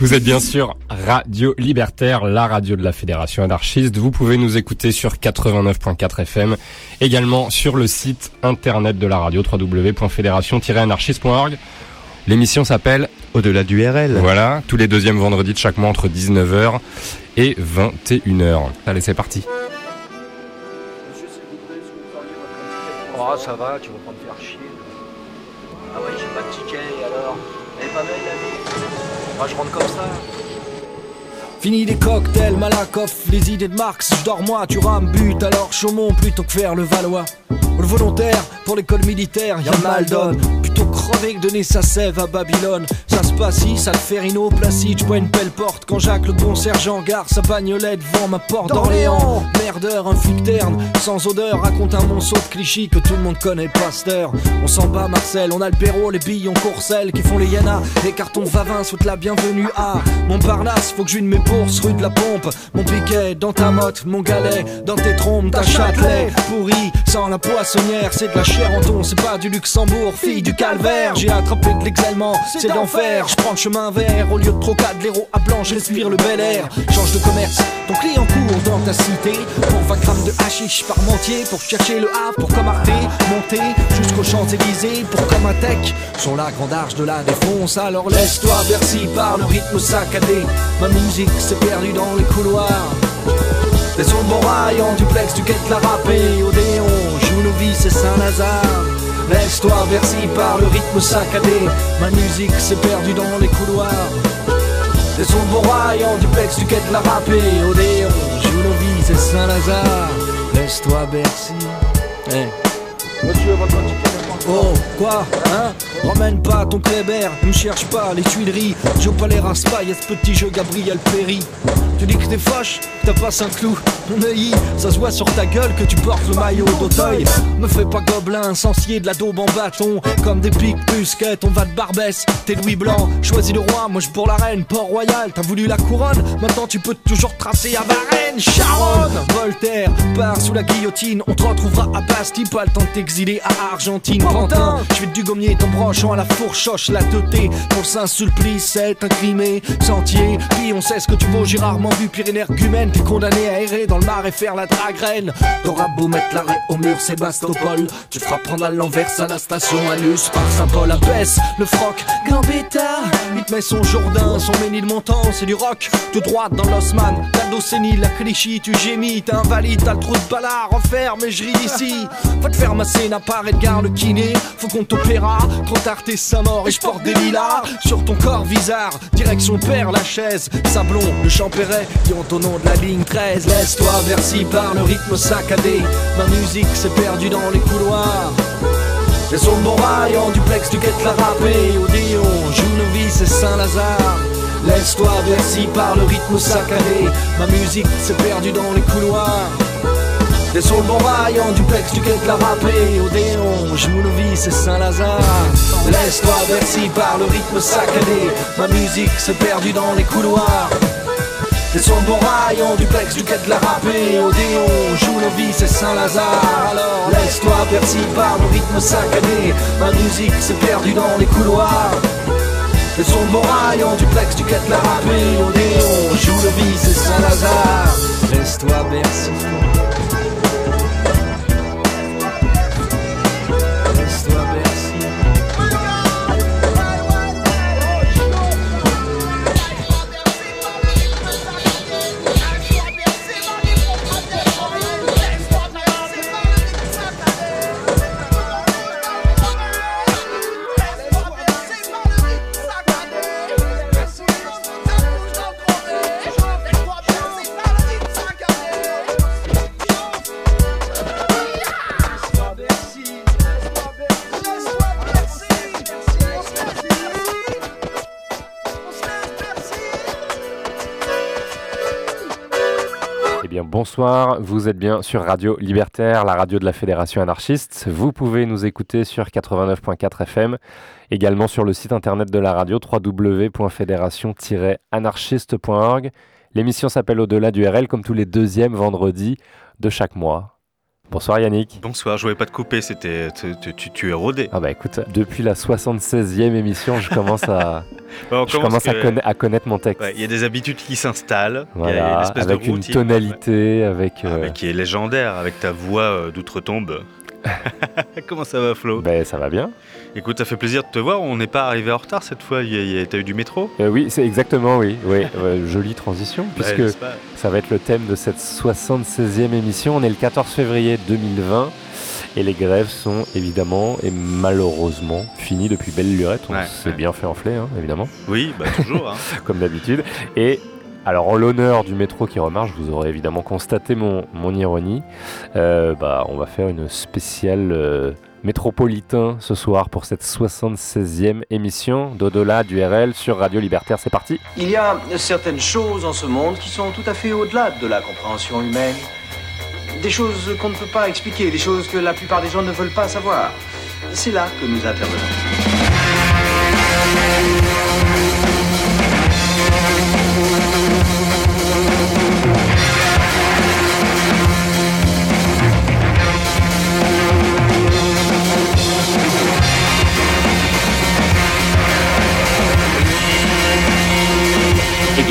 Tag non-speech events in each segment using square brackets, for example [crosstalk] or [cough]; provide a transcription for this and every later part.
Vous êtes bien sûr Radio Libertaire, la radio de la Fédération anarchiste. Vous pouvez nous écouter sur 89.4 FM, également sur le site internet de la radio www.fédération-anarchiste.org. L'émission s'appelle Au-delà du RL. Voilà, tous les deuxièmes vendredis de chaque mois entre 19h et 21h. Allez, c'est parti. Oh, ça va, tu vas pas me faire chier. Ah ouais, j'ai pas de ticket, alors Elle est pas belle la vie Moi, je rentre comme ça. Fini les cocktails, Malakoff, les idées de Marx, je dors moi, tu rames, but, alors Chaumont plutôt que faire le Valois. Le volontaire, pour l'école militaire, y'a mal donne. Plutôt crever que donner sa sève à Babylone. Ça se passe ici, ça le fait Rino, Placide, je une belle porte. Quand Jacques le bon sergent gare sa bagnolette devant ma porte d'Orléans. Merdeur, un flic terne, sans odeur, raconte un monceau de clichés que tout le monde connaît, Pasteur. On s'en bat, Marcel, on a le Béraud, les billes, on qui font les Yana. Les cartons Vavin souhaitent la bienvenue à Montparnasse, faut que je mes bourses, rue de la pompe. Mon piquet dans ta motte, mon galet, dans tes trompes, ta châtelet. Pourri, sans la poissonnière, c'est de la chair en ton, c'est pas du Luxembourg, fille du calvaire. J'ai attrapé de l'exalement, c'est d'enfer. Je prends le chemin vert, au lieu de trocade, l'héros à blanc, respire le bel air. Change de commerce, ton client court dans ta cité. Pour 20 grammes de hashish par mentier, pour chercher le A, pour comme Arte, monter jusqu'aux Champs-Élysées, pour comme un tech. Sur la grande arche de la défonce, alors laisse-toi bercy par le rythme saccadé. Ma musique s'est perdue dans les couloirs. Des rail en duplex, tu quittes la râpée, Odéon, c'est Saint-Lazare. Laisse-toi bercy par le rythme saccadé. Ma musique s'est perdue dans les couloirs. Des sons de bon rail en duplex, tu quittes la râpée, Odéon, joue nos vies, c'est Saint-Lazare. Laisse-toi bercy. Hey. Monsieur, votre Oh, quoi Hein? Ramène pas ton Kléber, ne cherche pas les Tuileries. Joue pas les raspas, y'a ce petit jeu Gabriel Perry. Tu dis que t'es fâche, t'as pas un clou. Mon œil, ça se voit sur ta gueule que tu portes le maillot d'Auteuil. Me fais pas gobelin, sensier de la daube en bâton. Comme des pics busquettes, on va de Barbès. T'es Louis Blanc, choisis le roi, moi je pour la reine. Port-Royal, t'as voulu la couronne, maintenant tu peux toujours tracer à Varennes. Charonne, Voltaire, part sous la guillotine. On te retrouvera à Bastille, pas le temps t'exiler à Argentine. Pantin, je vais du gommier ton branchant à la fourchoche, la teuté. Pour Saint-Sulpice, c'est incrimé, sentier. Puis on sait ce que tu vaux, j'ai rarement vu pire énergumène. T'es condamné à errer dans le mar et faire la dragraine. T'auras beau mettre l'arrêt au mur, Sébastopol. Tu feras prendre à l'envers à la station Alus par Saint-Paul à baisse. Le froc, Gambetta. Il te met son Jourdain, son Ménilmontant, c'est du rock. Tout droit dans l'Osman, le la Clichy, tu gémis, t'es invalide, t'as le trou de balard, enfer, mais je ris ici. Va te faire masser, n'a pas Edgar le kiné. Faut qu'on t'opéra, trop tard sa mort et je porte des lilas sur ton corps bizarre. Direction père la chaise, Sablon, le Champéret, ont au nom de la ligne 13. Laisse-toi versi par le rythme saccadé. Ma musique s'est perdue dans les couloirs. Les sons de en duplex, tu quêtes la râpée. Odéon, vies, c'est Saint-Lazare. Laisse-toi versi par le rythme saccadé. Ma musique s'est perdue dans les couloirs. Des de rail en duplex, tu quêtes la râpée. Odéon, vies, c'est Saint-Lazare. Laisse-toi versi par le rythme saccadé. Ma musique s'est perdue dans les couloirs. Des sons de bon rail en duplex, du quai de la râpée Odéon, vies, c'est Saint-Lazare Alors laisse-toi bercy par le rythme saccadé Ma musique s'est perdue dans les couloirs Des sons de bon rail en duplex, du quai de la râpée Odéon, vies, c'est Saint-Lazare Laisse-toi bercy bonsoir, vous êtes bien sur Radio Libertaire, la radio de la Fédération anarchiste. Vous pouvez nous écouter sur 89.4 FM, également sur le site internet de la radio www.fédération-anarchiste.org. L'émission s'appelle Au-delà du RL comme tous les deuxièmes vendredis de chaque mois. Bonsoir Yannick. Bonsoir, je voulais pas te couper, c'était tu, tu, tu es rodé. Ah bah écoute, depuis la 76e émission, je commence à, [laughs] Je commence à, que- conna- à connaître mon texte. Ouais, Il y a des habitudes qui s'installent. Voilà, avec de une tonalité, avec. Ah, euh, mais qui est légendaire, avec ta voix euh, d'outre-tombe. [laughs] Comment ça va, Flo? Ben, ça va bien. Écoute, ça fait plaisir de te voir. On n'est pas arrivé en retard cette fois. T'as eu du métro? Euh, oui, c'est exactement, oui. oui. Euh, [laughs] jolie transition, Ouais, puisque pas? ça va être le thème de cette 76e émission. On est le 14 février 2020 et les grèves sont évidemment et malheureusement finies depuis belle lurette. On Ouais, s'est ouais. bien fait enfler, hein, évidemment, Oui, bah toujours. hein. [laughs] comme d'habitude. Et alors, en l'honneur du métro qui remarche, vous aurez évidemment constaté mon, mon ironie. Euh, bah, on va faire une spéciale euh, métropolitain ce soir pour cette 76e émission d'au-delà du RL sur Radio Libertaire. C'est parti. Il y a certaines choses en ce monde qui sont tout à fait au-delà de la compréhension humaine. Des choses qu'on ne peut pas expliquer, des choses que la plupart des gens ne veulent pas savoir. C'est là que nous intervenons.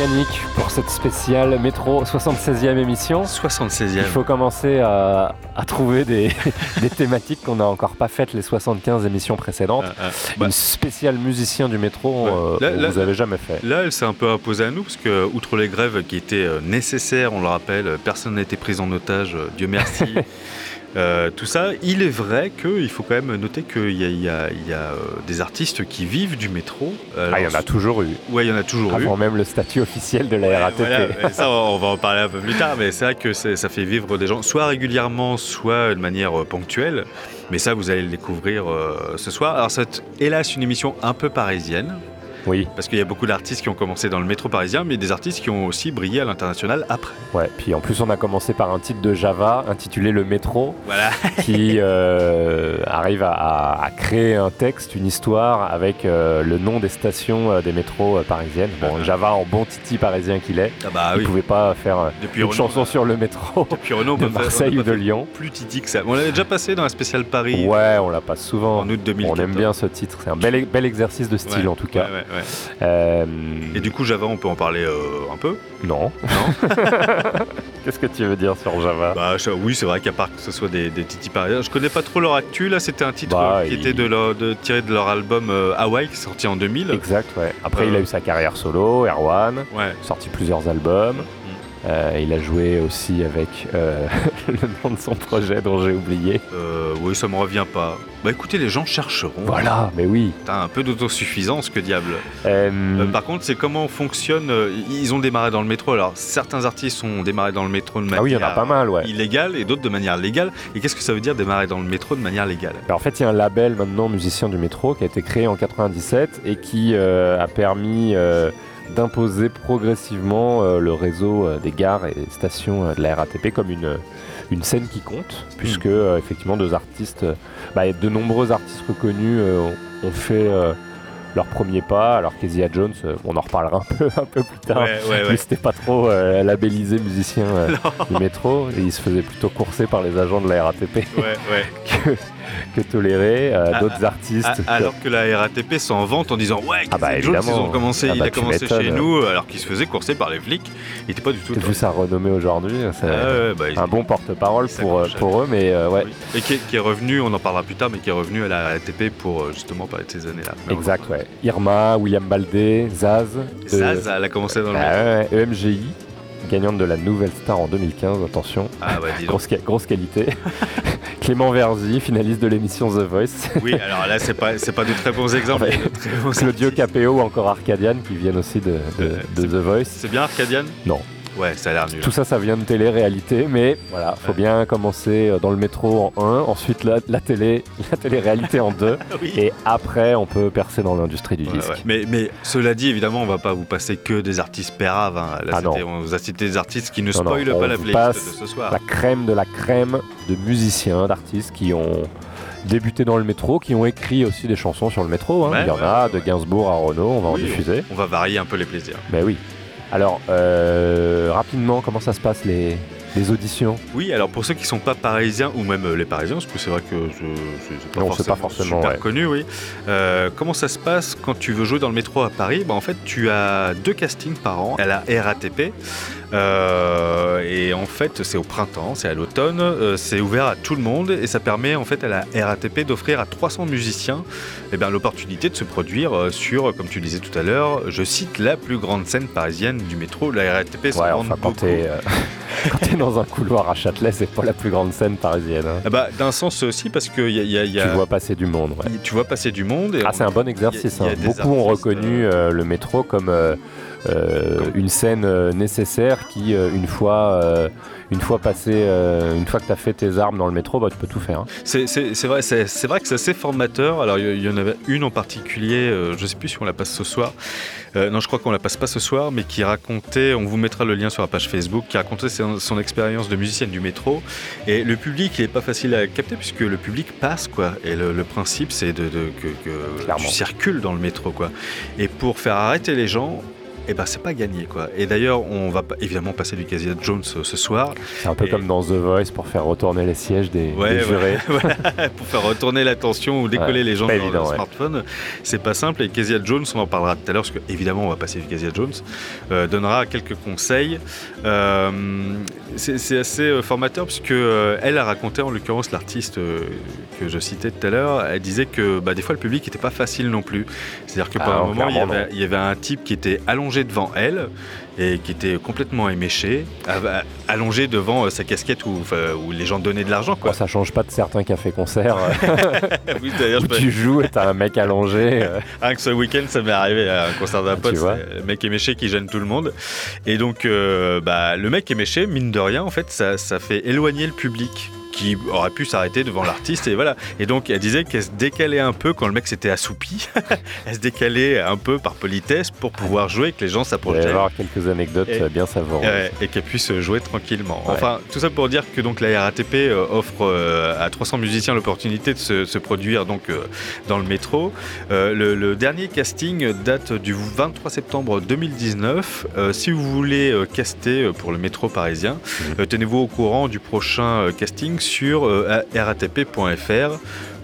Yannick pour cette spéciale métro 76e émission. 76e. Il faut commencer à, à trouver des, [laughs] des thématiques qu'on n'a encore pas faites les 75 émissions précédentes. Ah, ah. Bah, Une spéciale musicien du métro, Ouais. euh, Là- on là- vous avez jamais fait. Là, elle s'est un peu imposée à nous parce que, outre les grèves qui étaient euh, nécessaires, on le rappelle, euh, personne n'a été pris en otage, euh, Dieu merci. [laughs] Euh, tout ça, il est vrai qu'il faut quand même noter qu'il y a, il y a- il y a, euh, des artistes qui vivent du métro. Ah, il y en a toujours eu, Ouais, il y en a toujours eu. avant même le statut officiel de la Ouais, RATP. voilà, [laughs] ça, on va en parler un peu plus tard, mais c'est vrai que ça fait vivre des gens, soit régulièrement, soit de manière euh, ponctuelle. Mais ça, vous allez le découvrir euh, ce soir. Alors, c'est hélas une émission un peu parisienne, Oui, parce qu'il y a beaucoup d'artistes qui ont commencé dans le métro parisien, mais des artistes qui ont aussi brillé à l'international après. ouais. Puis en plus, on a commencé par un titre de Java intitulé Le Métro, Voilà. [laughs] qui euh, arrive à, à- à créer un texte, une histoire avec euh, le nom des stations euh, des métros parisiennes. Bon, Uh-huh. Java en bon titi parisien qu'il est, Ah bah il oui. pouvait pas faire Depuis une Renault, chanson sur le métro Depuis Renault, on de faire- Marseille ou de Lyon. Plus titi que ça. On l'avait déjà passé dans un spécial Paris Ouais, on l'a pas souvent. en août 2014. On aime bien ce titre, c'est un bel, bel exercice de style Ouais, en tout cas. ouais, ouais, ouais. Et du coup, Java, on peut en parler euh, un peu? Non. Non? [laughs] Qu'est-ce que tu veux dire sur Java? Bah je- oui, c'est vrai qu'à part que ce soit des, des titis parisiens, je connais pas trop leur actu. Là, c'était un titre Bah, euh, qui il- était de leur, de, tiré de leur album euh, Hawaii, qui est sorti en 2000. Exact, ouais. Après, Euh, il a eu sa carrière solo, Erwan, Ouais. sorti plusieurs albums. Euh, il a joué aussi avec euh, [laughs] le nom de son projet dont j'ai oublié. Euh, oui, ça me revient pas. Bah écoutez, les gens chercheront. Voilà, mais oui. T'as un peu d'autosuffisance, que diable. Euh, par contre, c'est comment fonctionne. euh, Ils ont démarré dans le métro. Alors, certains artistes ont démarré dans le métro de manière ah oui, il y en a pas mal, ouais. illégale et d'autres de manière légale. Et qu'est-ce que ça veut dire démarrer dans le métro de manière légale? Alors, en fait, il y a un label maintenant, Musicien du métro, qui a été créé en 97 et qui a permis d'imposer progressivement euh, le réseau euh, des gares et des stations euh, de la RATP comme une, une scène qui compte, puisque euh, effectivement, deux artistes, bah, de nombreux artistes reconnus ont- fait leur premier pas, alors Kezia Jones, on en reparlera un peu, un peu plus tard. Ouais, ouais, ouais. c'était pas trop euh, labellisé musicien euh, [laughs] du métro, et il se faisait plutôt courser par les agents de la RATP [laughs] que, [laughs] que toléré. Euh, Ah, D'autres artistes. A- alors que la RATP s'en vante en disant ouais, Ah bah, Jones, ils ont commencé, Ah il bah, a commencé chez nous alors qu'il se faisait courser par les flics. Il était pas du tout. Vu sa renommée aujourd'hui, c'est Ah bah, un bon porte-parole pour, pour eux, mais euh, ouais, Oui. Et qui est, qui est revenu, on en parlera plus tard, mais qui est revenu à la RATP pour euh, justement parler de ces années-là. Exact, ouais. Irma, William Baldé, Zaz. Zaz, elle a commencé dans le. Ah EMGI, gagnante de la Nouvelle Star en 2015, attention, Ah bah dis donc. grosse, grosse qualité. [laughs] Clément Verzi, finaliste de l'émission The Voice. Oui, alors là, c'est pas, c'est pas de très bons exemples. Ouais. très bons Claudio. Capéo ou encore Arcadian qui viennent aussi de, de- Euh, de The Voice. C'est bien Arcadian? Non. Ouais, ça a l'air nul. Tout ça, ça vient de télé-réalité, mais voilà, faut Ouais. bien commencer euh, dans le métro en 1, ensuite la, la télé, [laughs] la télé-réalité en 2, [laughs] Oui. et après on peut percer dans l'industrie du Ouais, disque. ouais. Mais, mais cela dit, évidemment, on va pas vous passer que des artistes péraves. hein. Là, Ah non. on vous a cité des artistes qui ne Non, spoilent pas la vous playlist passe de ce soir. La crème de la crème de musiciens, d'artistes qui ont débuté dans le métro, qui ont écrit aussi des chansons sur le métro. hein. Il y en a, de. Gainsbourg à Renault, on va en diffuser. On va varier un peu les plaisirs. Mais oui. Alors, euh, rapidement, comment ça se passe les, les auditions Oui, alors pour ceux qui sont pas parisiens ou même euh, les parisiens, parce que c'est vrai que c'est pas, Non, c'est forcément pas forcément, super ouais. connu, oui. Euh, comment ça se passe quand tu veux jouer dans le métro à Paris? Bah, En fait, tu as deux castings par an à la RATP. Euh, et en fait, c'est au printemps, c'est à l'automne, euh, c'est ouvert à tout le monde et ça permet en fait à la RATP d'offrir à 300 musiciens eh bien, l'opportunité de se produire sur, comme tu disais tout à l'heure, je cite la plus grande scène parisienne du métro. La RATP Ouais, enfin, quand beaucoup. t'es euh, [laughs] quand t'es dans un couloir à Châtelet, c'est pas la plus grande scène parisienne. hein. Ah bah, D'un sens aussi, parce que y a, y a- y a- Tu vois passer du monde. ouais. tu vois passer du monde. Et Ah, on- c'est un bon exercice. hein. Beaucoup ont reconnu euh, le métro comme euh, euh, Comme- une scène euh, nécessaire qui, euh, une fois, euh, une fois passé, euh, une fois que tu as fait tes armes dans le métro, bah, tu peux tout faire. hein. C'est vrai, c'est vrai que c'est assez formateur. Alors, il y, en avait une en particulier, euh, je sais plus si on la passe ce soir. Euh, non, je crois qu'on la passe pas ce soir, mais qui racontait, on vous mettra le lien sur la page Facebook, qui racontait son, son expérience de musicienne du métro. Et le public, il est pas facile à capter puisque le public passe, quoi. Et le, le principe, c'est de, de- que, tu circules dans le métro, quoi. Et pour faire arrêter les gens, eh ben, c'est pas gagné, quoi. Et d'ailleurs, on va évidemment passer du Casilla Jones euh, ce soir. C'est un peu Et- comme dans The Voice pour faire retourner les sièges des, Ouais, des ouais. [laughs] jurés. Pour faire retourner l'attention ou décoller Ouais, les gens leur évident, ouais. smartphone. C'est pas simple. Et Kezia Jones, on en parlera tout à l'heure, parce que évidemment, on va passer du Kezia Jones, euh, donnera quelques conseils. Euh, c'est assez formateur, puisque elle a raconté, en l'occurrence, l'artiste que je citais tout à l'heure, elle disait que bah, des fois, le public n'était pas facile non plus. C'est-à-dire que Ah pendant un moment, il y, clairement, avait, il y avait un type qui était allongé devant elle et qui était complètement éméché, allongé devant euh, sa casquette où, les gens donnaient de l'argent. quoi. Ça change pas de certains cafés-concerts [laughs] Oui, d'ailleurs, [laughs] où tu joues et t'as un mec allongé. euh, [laughs] Rien que ce week-end, ça m'est arrivé à un concert d'un Ah, pote, le mec éméché qui gêne tout le monde. Et donc, euh, bah, le mec éméché, mine de rien, en fait, ça, ça fait éloigner le public qui aurait pu s'arrêter devant l'artiste et voilà. Et donc elle disait qu'elle se décalait un peu quand le mec s'était assoupi. [laughs] elle se décalait un peu par politesse pour pouvoir jouer que les gens Il va y avoir quelques anecdotes Et- bien savoureuses. Ouais, et qu'elle puisse jouer tranquillement. Ouais. Enfin, tout ça pour dire que donc la RATP euh, offre euh, à 300 musiciens l'opportunité de se, se produire donc euh, dans le métro. Le, le dernier casting date du 23 septembre 2019. Euh, si vous voulez caster pour le métro parisien, euh, tenez-vous au courant du prochain casting sur euh, ratp.fr.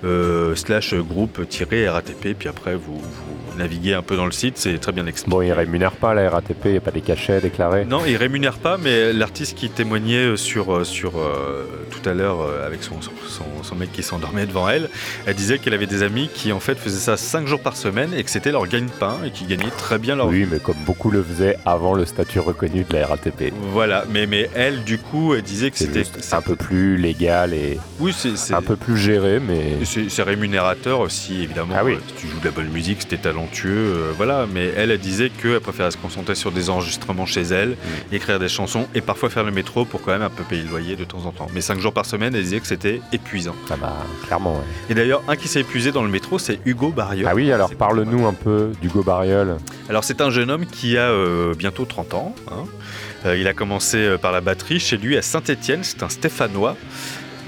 euh, slash groupe-ratp puis après vous, vous naviguez un peu dans le site c'est très bien expliqué Bon, ils rémunèrent pas la RATP, il n'y a pas des cachets déclarés. non, il rémunère pas, mais l'artiste qui témoignait sur, euh, sur euh, tout à l'heure euh, avec son, son, mec qui s'endormait devant elle, elle disait qu'elle avait des amis qui en fait faisaient ça 5 jours par semaine et que c'était leur gagne-pain et qui gagnaient très bien leur vie. Oui, mais comme beaucoup le faisaient avant le statut reconnu de la RATP. Voilà, mais, mais elle du coup elle disait que C'est c'était juste un peu plus légal et oui c'est c'est- un peu plus géré, mais c'est c'est rémunérateur aussi évidemment. Ah oui. Si tu joues de la bonne musique, si t'es talentueux, euh, voilà. Mais elle, elle disait qu'elle préférait se concentrer sur des enregistrements chez elle, Mm. écrire des chansons et parfois faire le métro pour quand même un peu payer le loyer de temps en temps. Mais 5 jours par semaine, elle disait que c'était épuisant. ah bah, clairement. ouais. Et d'ailleurs, un qui s'est épuisé dans le métro, c'est Hugo Barriol. Ah oui, alors parle-nous un peu d'Hugo Barriol. Alors c'est un jeune homme qui a euh, bientôt 30 ans. hein. Euh, il a commencé par la batterie chez lui à Saint-Étienne. C'est un Stéphanois.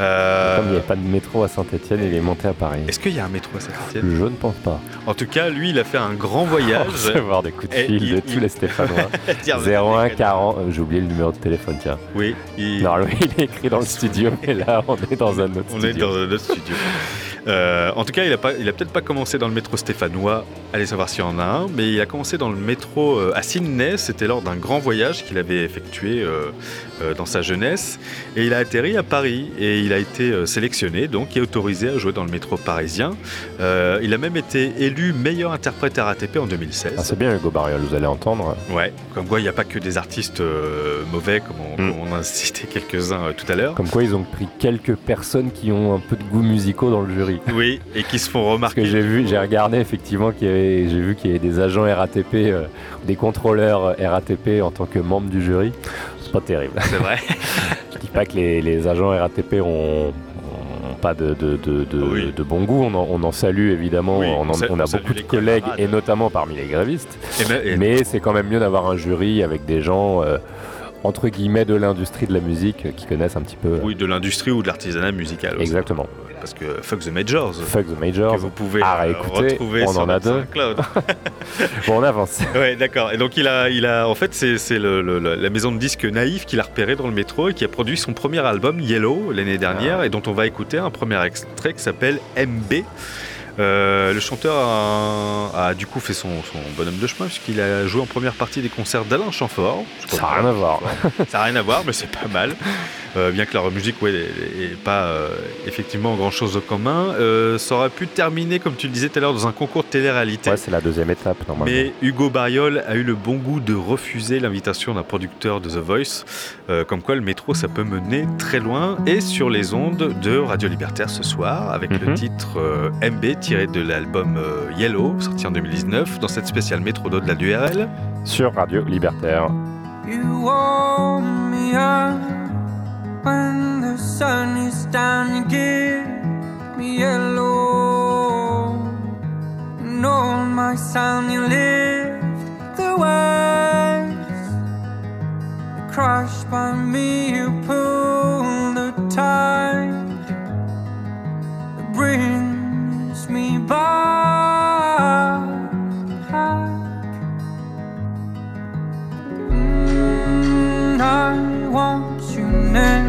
Euh, Comme il n'y a pas de métro à Saint-Etienne, il est monté à Paris. Est-ce qu'il y a un métro à Saint-Étienne? Je ne pense pas. En tout cas, lui, il a fait un grand On voyage. va recevoir des coups de fil il- de il- tous les Stéphanois. Dire- 01 40. euh, J'ai oublié le numéro de téléphone, tiens. Oui, il- Normalement, il est écrit dans le studio, mais là, on est dans un autre on est studio. dans un autre studio. Euh, en tout cas, il a, pas, il a peut-être pas commencé dans le métro stéphanois, allez savoir s'il y en a un, mais il a commencé dans le métro euh, à Sydney. C'était lors d'un grand voyage qu'il avait effectué dans sa jeunesse. Et il a atterri à Paris et il a été euh, sélectionné, donc et autorisé à jouer dans le métro parisien. Euh, il a même été élu meilleur interprète RATP en 2016. Ah, c'est bien Hugo Barriol, vous allez entendre. Ouais, comme quoi il n'y a pas que des artistes euh, mauvais, comme on, Mm. comme on a cité quelques-uns euh, tout à l'heure. Comme quoi, ils ont pris quelques personnes qui ont un peu de goût musicaux dans le jury. Oui, et qui se font Parce remarquer. que j'ai vu, j'ai regardé effectivement qu'il y avait, j'ai vu qu'il y avait des agents RATP, des contrôleurs RATP en tant que membres du jury. C'est pas terrible. C'est vrai. [laughs] Je dis pas que les, les agents RATP ont, ont pas de, de, de, de, Oui. de bon goût. On en, on en salue évidemment. Oui, on, en- a beaucoup de collègues camarades. et notamment parmi les grévistes. Et mais- et- Mais c'est quand même mieux d'avoir un jury avec des gens euh, entre guillemets de l'industrie de la musique euh, qui connaissent un petit peu. oui, de l'industrie ou de l'artisanat musical. aussi. Exactement. Parce que Fuck the Majors. Fuck the Que Majors. vous pouvez à euh, réécouter, retrouver on sur en a deux. SoundCloud. [laughs] Bon, on avance. [laughs] Ouais, d'accord. Et donc il a, il a, en fait, c'est la maison de disques Naïf qu'il a repéré dans le métro et qui a produit son premier album Yellow l'année Ah. dernière et dont on va écouter un premier extrait qui s'appelle MB. Euh, le chanteur a, a du coup fait son, son bonhomme de chemin puisqu'il a joué en première partie des concerts d'Alain Chamfort. Ça n'a rien à voir. [laughs] Ça n'a rien à voir, mais c'est pas mal. Euh, bien que leur musique, ouais, pas euh, effectivement grand chose de commun. Euh, ça aurait pu terminer, comme tu le disais tout à l'heure, dans un concours de télé-réalité. Ouais, c'est la deuxième étape normalement. Mais Hugo Bariol a eu le bon goût de refuser l'invitation d'un producteur de The Voice, comme quoi le métro ça peut mener très loin, et sur les ondes de Radio Libertaire ce soir, avec le Mhm. titre MB tiré de l'album euh, Yellow, sorti en 2019, dans cette spéciale métro d'au-delà du RL. Sur Radio Libertaire. You warm me up when the sun is down. You give me yellow. And all my sound, you lift the waves. Crushed by me, you pull back. Mm, I want you next.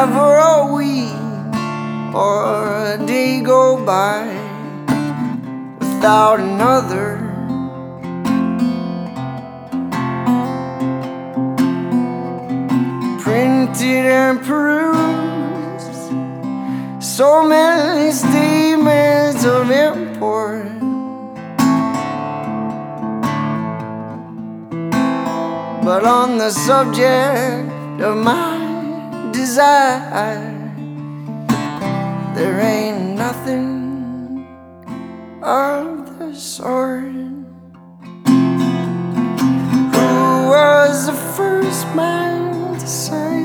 Never a week or a day go by without another. Printed and perused, so many statements of import. But on the subject of my desire, there ain't nothing of the sort. Who was the first man to say,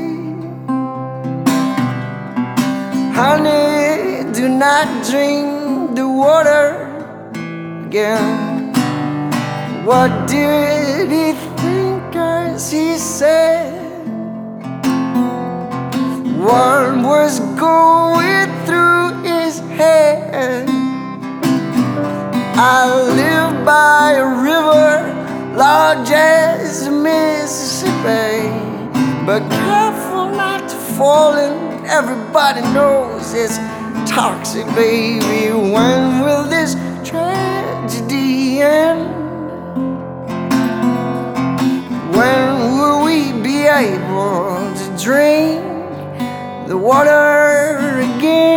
Honey, do not drink the water again? What did he think as he said? What was going through his head? I live by a river large as Mississippi, but careful not to fall in. Everybody knows it's toxic, baby. When will this tragedy end? When will we be able to drink the water again?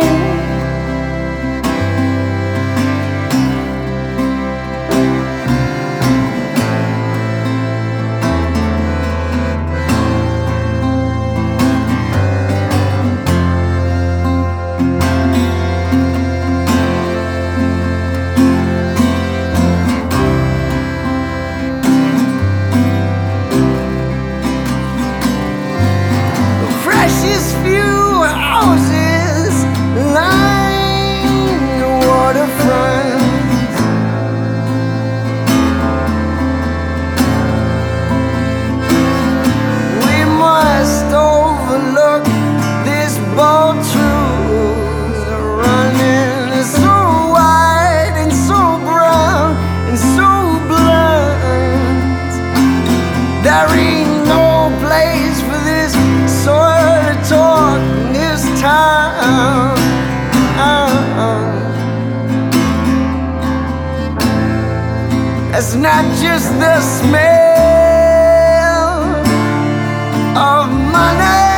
It's not just the smell of money,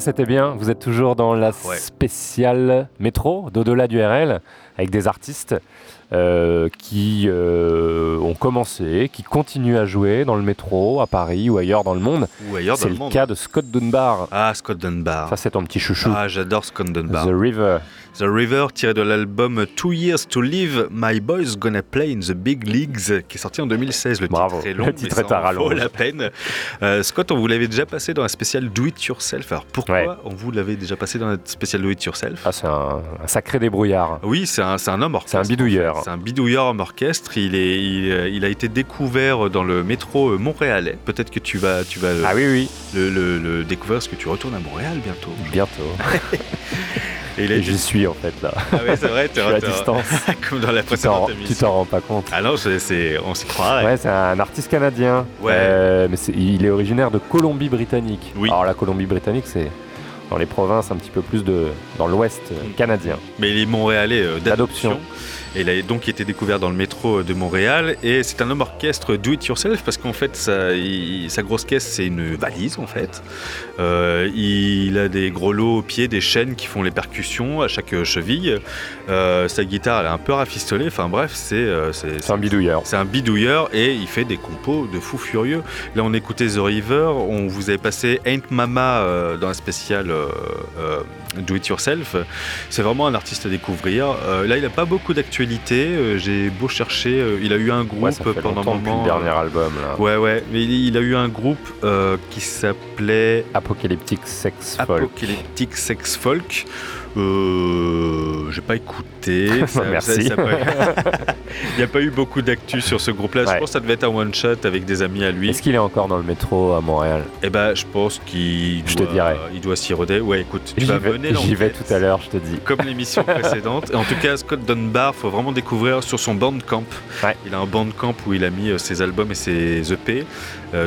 c'était bien. Vous êtes toujours dans la Ouais. spéciale métro d'au-delà du RL avec des artistes euh, qui euh, ont commencé, qui continuent à jouer dans le métro à Paris ou ailleurs dans le monde. Ou ailleurs dans C'est le le monde. cas de Scott Dunbar. Ah, Scott Dunbar. Ça, c'est ton petit chouchou. Ah, j'adore Scott Dunbar. The River. The River, tiré de l'album Two Years to Live, My Boy's Gonna Play in the Big Leagues, qui est sorti en 2016. Le Bravo. titre est [laughs] long, Le titre mais est ça vaut la peine. Euh, Scott, on vous l'avait déjà passé dans la spéciale Do It Yourself. Alors pourquoi Ouais. on vous l'avait déjà passé dans la spéciale Do It Yourself Ah, c'est un, un sacré débrouillard. Oui, c'est un, un homme orchestre. C'est un bidouilleur. C'est un bidouilleur homme orchestre. Il, est, il, euh, il a été découvert dans le métro euh, montréalais. Peut-être que tu vas, tu vas le, Ah oui, oui, le, le- le découvrir parce que tu retournes à Montréal bientôt. bientôt. [laughs] Et été- j'y suis en fait là. Ah oui, c'est vrai, [laughs] Je t'es suis à distance. [laughs] comme dans la Tu t'en précédente tu t'en rends pas compte. Ah non, on s'y croirait. Ouais, c'est un artiste canadien. Ouais. Euh, mais il est originaire de Colombie-Britannique. Oui. Alors la Colombie-Britannique, c'est dans les provinces un petit peu plus de dans l'ouest euh, Mm. canadien. Mais il est montréalais euh, d'adoption. Il a donc été découvert dans le métro de Montréal. Et c'est un homme orchestre do it yourself parce qu'en fait, sa grosse caisse, c'est une valise en fait. Euh, il a des gros lots aux pieds, des chaînes qui font les percussions à chaque euh, cheville. Euh, sa guitare, elle est un peu rafistolée. Enfin bref, c'est un bidouilleur. C'est un bidouilleur et il fait des compos de fou furieux. Là, on écoutait The River, on vous avait passé Ain't Mama dans la spéciale Do It Yourself. C'est vraiment un artiste à découvrir. Là, il n'a pas beaucoup d'actualité. J'ai beau chercher, il a eu un groupe Ouais, ça fait pendant un moment. le dernier album là. Ouais, ouais, mais il, a eu un groupe qui s'appelait Apocalyptic Sex Folk. Apocalyptic Sex Folk. Euh, J'ai pas écouté. [laughs] Ça- Merci. ça- ça pas- [laughs] Il n'y a pas eu beaucoup d'actu sur ce groupe-là. Je pense que ça devait être un one-shot avec des amis à lui. Est-ce qu'il est encore dans le métro à Montréal? Eh ben, je pense qu'il Je doit, te dirai. il doit s'y roder. Ouais, écoute, tu J'y vas vais, mener j'y vais tout à l'heure, je te dis. Comme l'émission [laughs] précédente. En tout cas, Scott Dunbar, faut vraiment découvrir sur son Bandcamp. Ouais. Il a un Bandcamp où il a mis euh, ses albums et ses EP,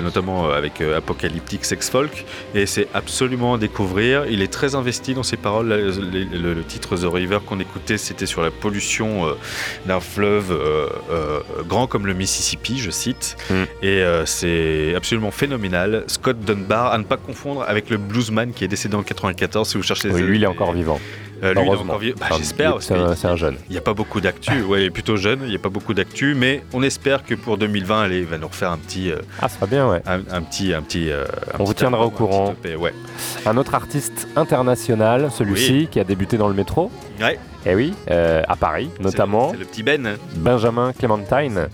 notamment euh, avec euh, Apocalyptic Sex Folk. Et c'est absolument à découvrir. Il est très investi dans ses paroles. Le, le- le titre The River qu'on écoutait, c'était sur la pollution euh, d'un fleuve euh, euh, grand comme le Mississippi, je cite. Mm. Et euh, c'est absolument phénoménal. Scott Dunbar, à ne pas confondre avec le bluesman qui est décédé en 94, si vous cherchez Oui, les- lui, il est encore vivant. Euh, lui, il est encore vivant. Bah, J'espère. C'est un, jeune. il n'y a pas beaucoup d'actu. Ouais, il est plutôt jeune. Il n'y a pas beaucoup d'actu, mais on espère que pour 2020, allez, il va nous refaire un petit, euh, Ah, ça sera bien, ouais. un, un petit, un petit. euh, un On vous tiendra album, au courant. un ouais. Un autre artiste international, celui-ci, qui a débuté dans le métro. Ouais. Eh oui, à Paris notamment. C'est le petit Ben. Benjamin Clementine,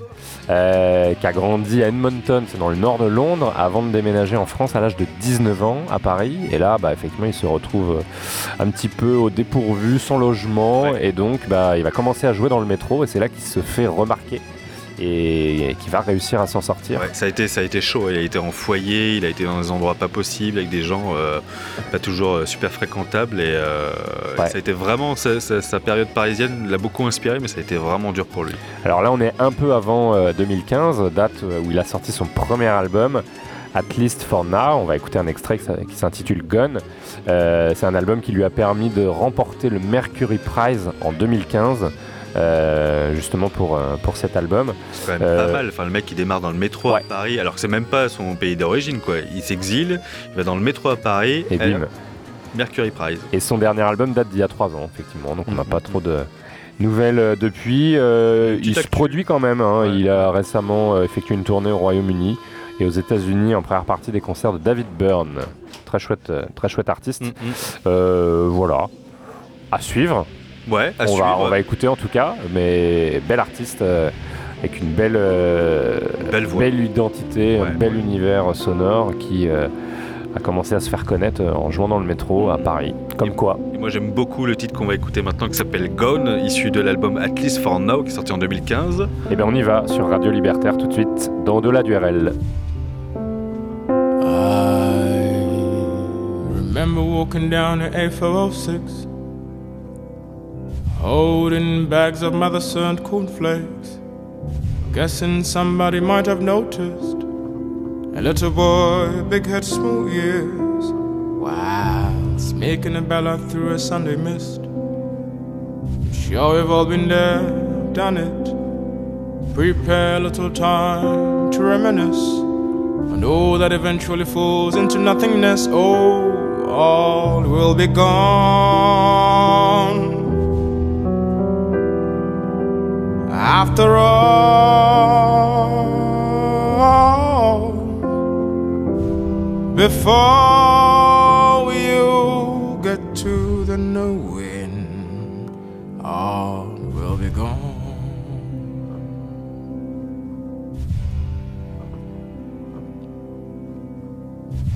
euh, qui a grandi à Edmonton, c'est dans le nord de Londres, avant de déménager en France à l'âge de 19 ans à Paris. Et là, bah, effectivement, il se retrouve euh, un petit peu au dépourvu, sans logement, Ouais. et donc bah, il va commencer à jouer dans le métro, et c'est là qu'il se fait remarquer et qui va réussir à s'en sortir. Ouais, ça a été, ça a été chaud. Il a été en foyer, il a été dans des endroits pas possibles avec des gens euh, pas toujours euh, super fréquentables et euh, Ouais. ça a été vraiment sa, période parisienne l'a beaucoup inspiré, mais ça a été vraiment dur pour lui. Alors là, on est un peu avant euh, 2015, date où il a sorti son premier album. At least for now, on va écouter un extrait qui s'intitule. Euh, c'est un album qui lui a permis de remporter le Mercury Prize en 2015, euh, justement pour, euh, pour cet album. C'est quand même Euh, pas mal. Enfin, le mec il démarre dans le métro Ouais. à Paris, alors que c'est même pas son pays d'origine quoi. Il s'exile, il va dans le métro à Paris Et bim. Mercury Prize. Et son dernier album date d'il y a trois ans, effectivement, donc on n'a Mhm. pas trop de nouvelles euh, depuis. Euh, il se produit quand même, hein. Ouais. il a récemment euh, effectué une tournée au Royaume-Uni et aux États-Unis en première partie des concerts de David Byrne. Très chouette, euh, très chouette artiste. Mhm. Euh, voilà. À suivre. Ouais, à on, suivre. va, on va écouter en tout cas, mais bel artiste euh, avec une belle, euh, Belle voix. identité, Ouais, un bel ouais. univers sonore qui euh, a commencé à se faire connaître en jouant dans le métro à Paris. Comme Et- quoi. Et moi j'aime beaucoup le titre qu'on va écouter maintenant qui s'appelle Gone, issu de l'album At Least for Now qui est sorti en 2015. Eh bien on y va sur Radio Libertaire tout de suite dans Au-delà du RL. I remember walking down the A406, holding bags of mother sent cornflakes, guessing somebody might have noticed. A little boy, big head, smooth ears, whilst making a bella through a Sunday mist. Sure, we've all been there, done it. Prepare a little time to reminisce. And all that eventually falls into nothingness. Oh, all will be gone. After all, before you get to the knowing, all will be gone.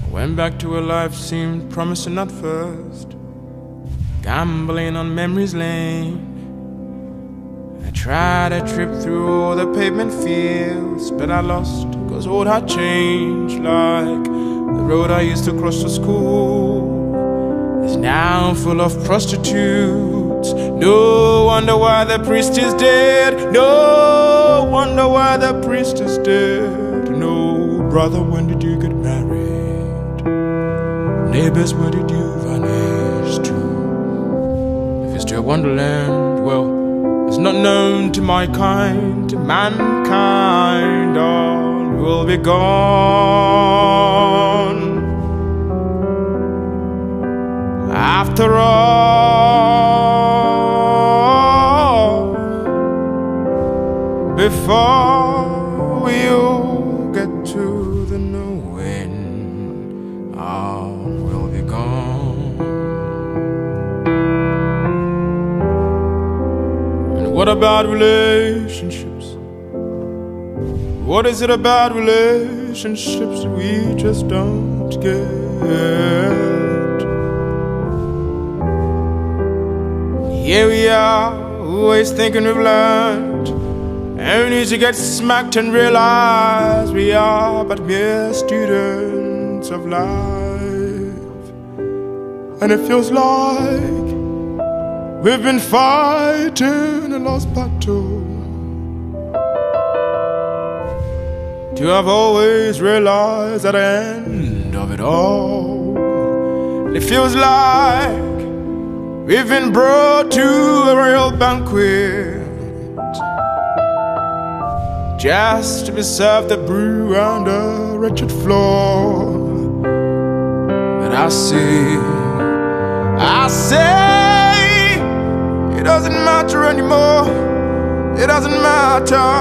Went back to a life seemed promising at first, gambling on memory's lane. I tried a trip through all the pavement fields, but I lost, cause all had changed. Like the road I used to cross to school is now full of prostitutes. No wonder why the priest is dead. No wonder why the priest is dead. No, brother, when did you get married? Neighbors, where did you vanish to? If it's to a wonderland, not known to my kind, mankind, all will be gone. After all, before you get to the knowing, all what about relationships? What is it about relationships that we just don't get? Here we are, always thinking we've learned. Only to get smacked and realize we are but mere students of life. And it feels like we've been fighting a lost battle. To have always realized at the end of it all, it feels like we've been brought to a real banquet just to be served the brew on the wretched floor. But I see, I say, it doesn't matter anymore. It doesn't matter.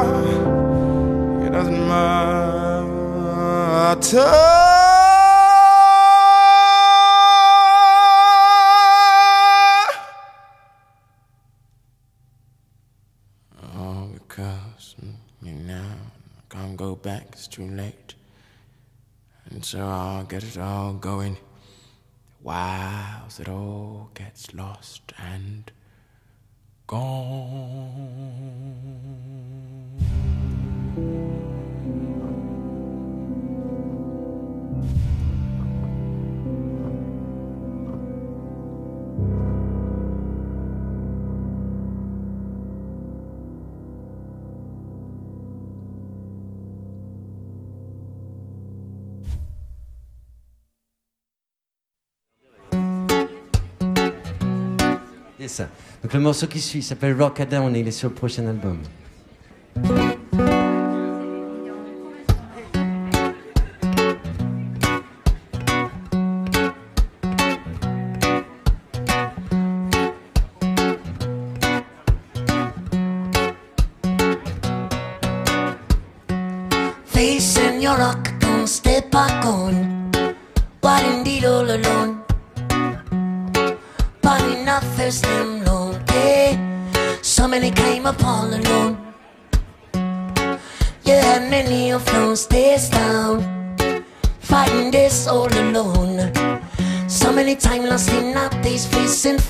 It doesn't matter. Oh, go back, it's too late. And so I'll get it all going whilst it all gets lost and gone. Donc le morceau qui suit s'appelle Rock Down et il est sur le prochain album.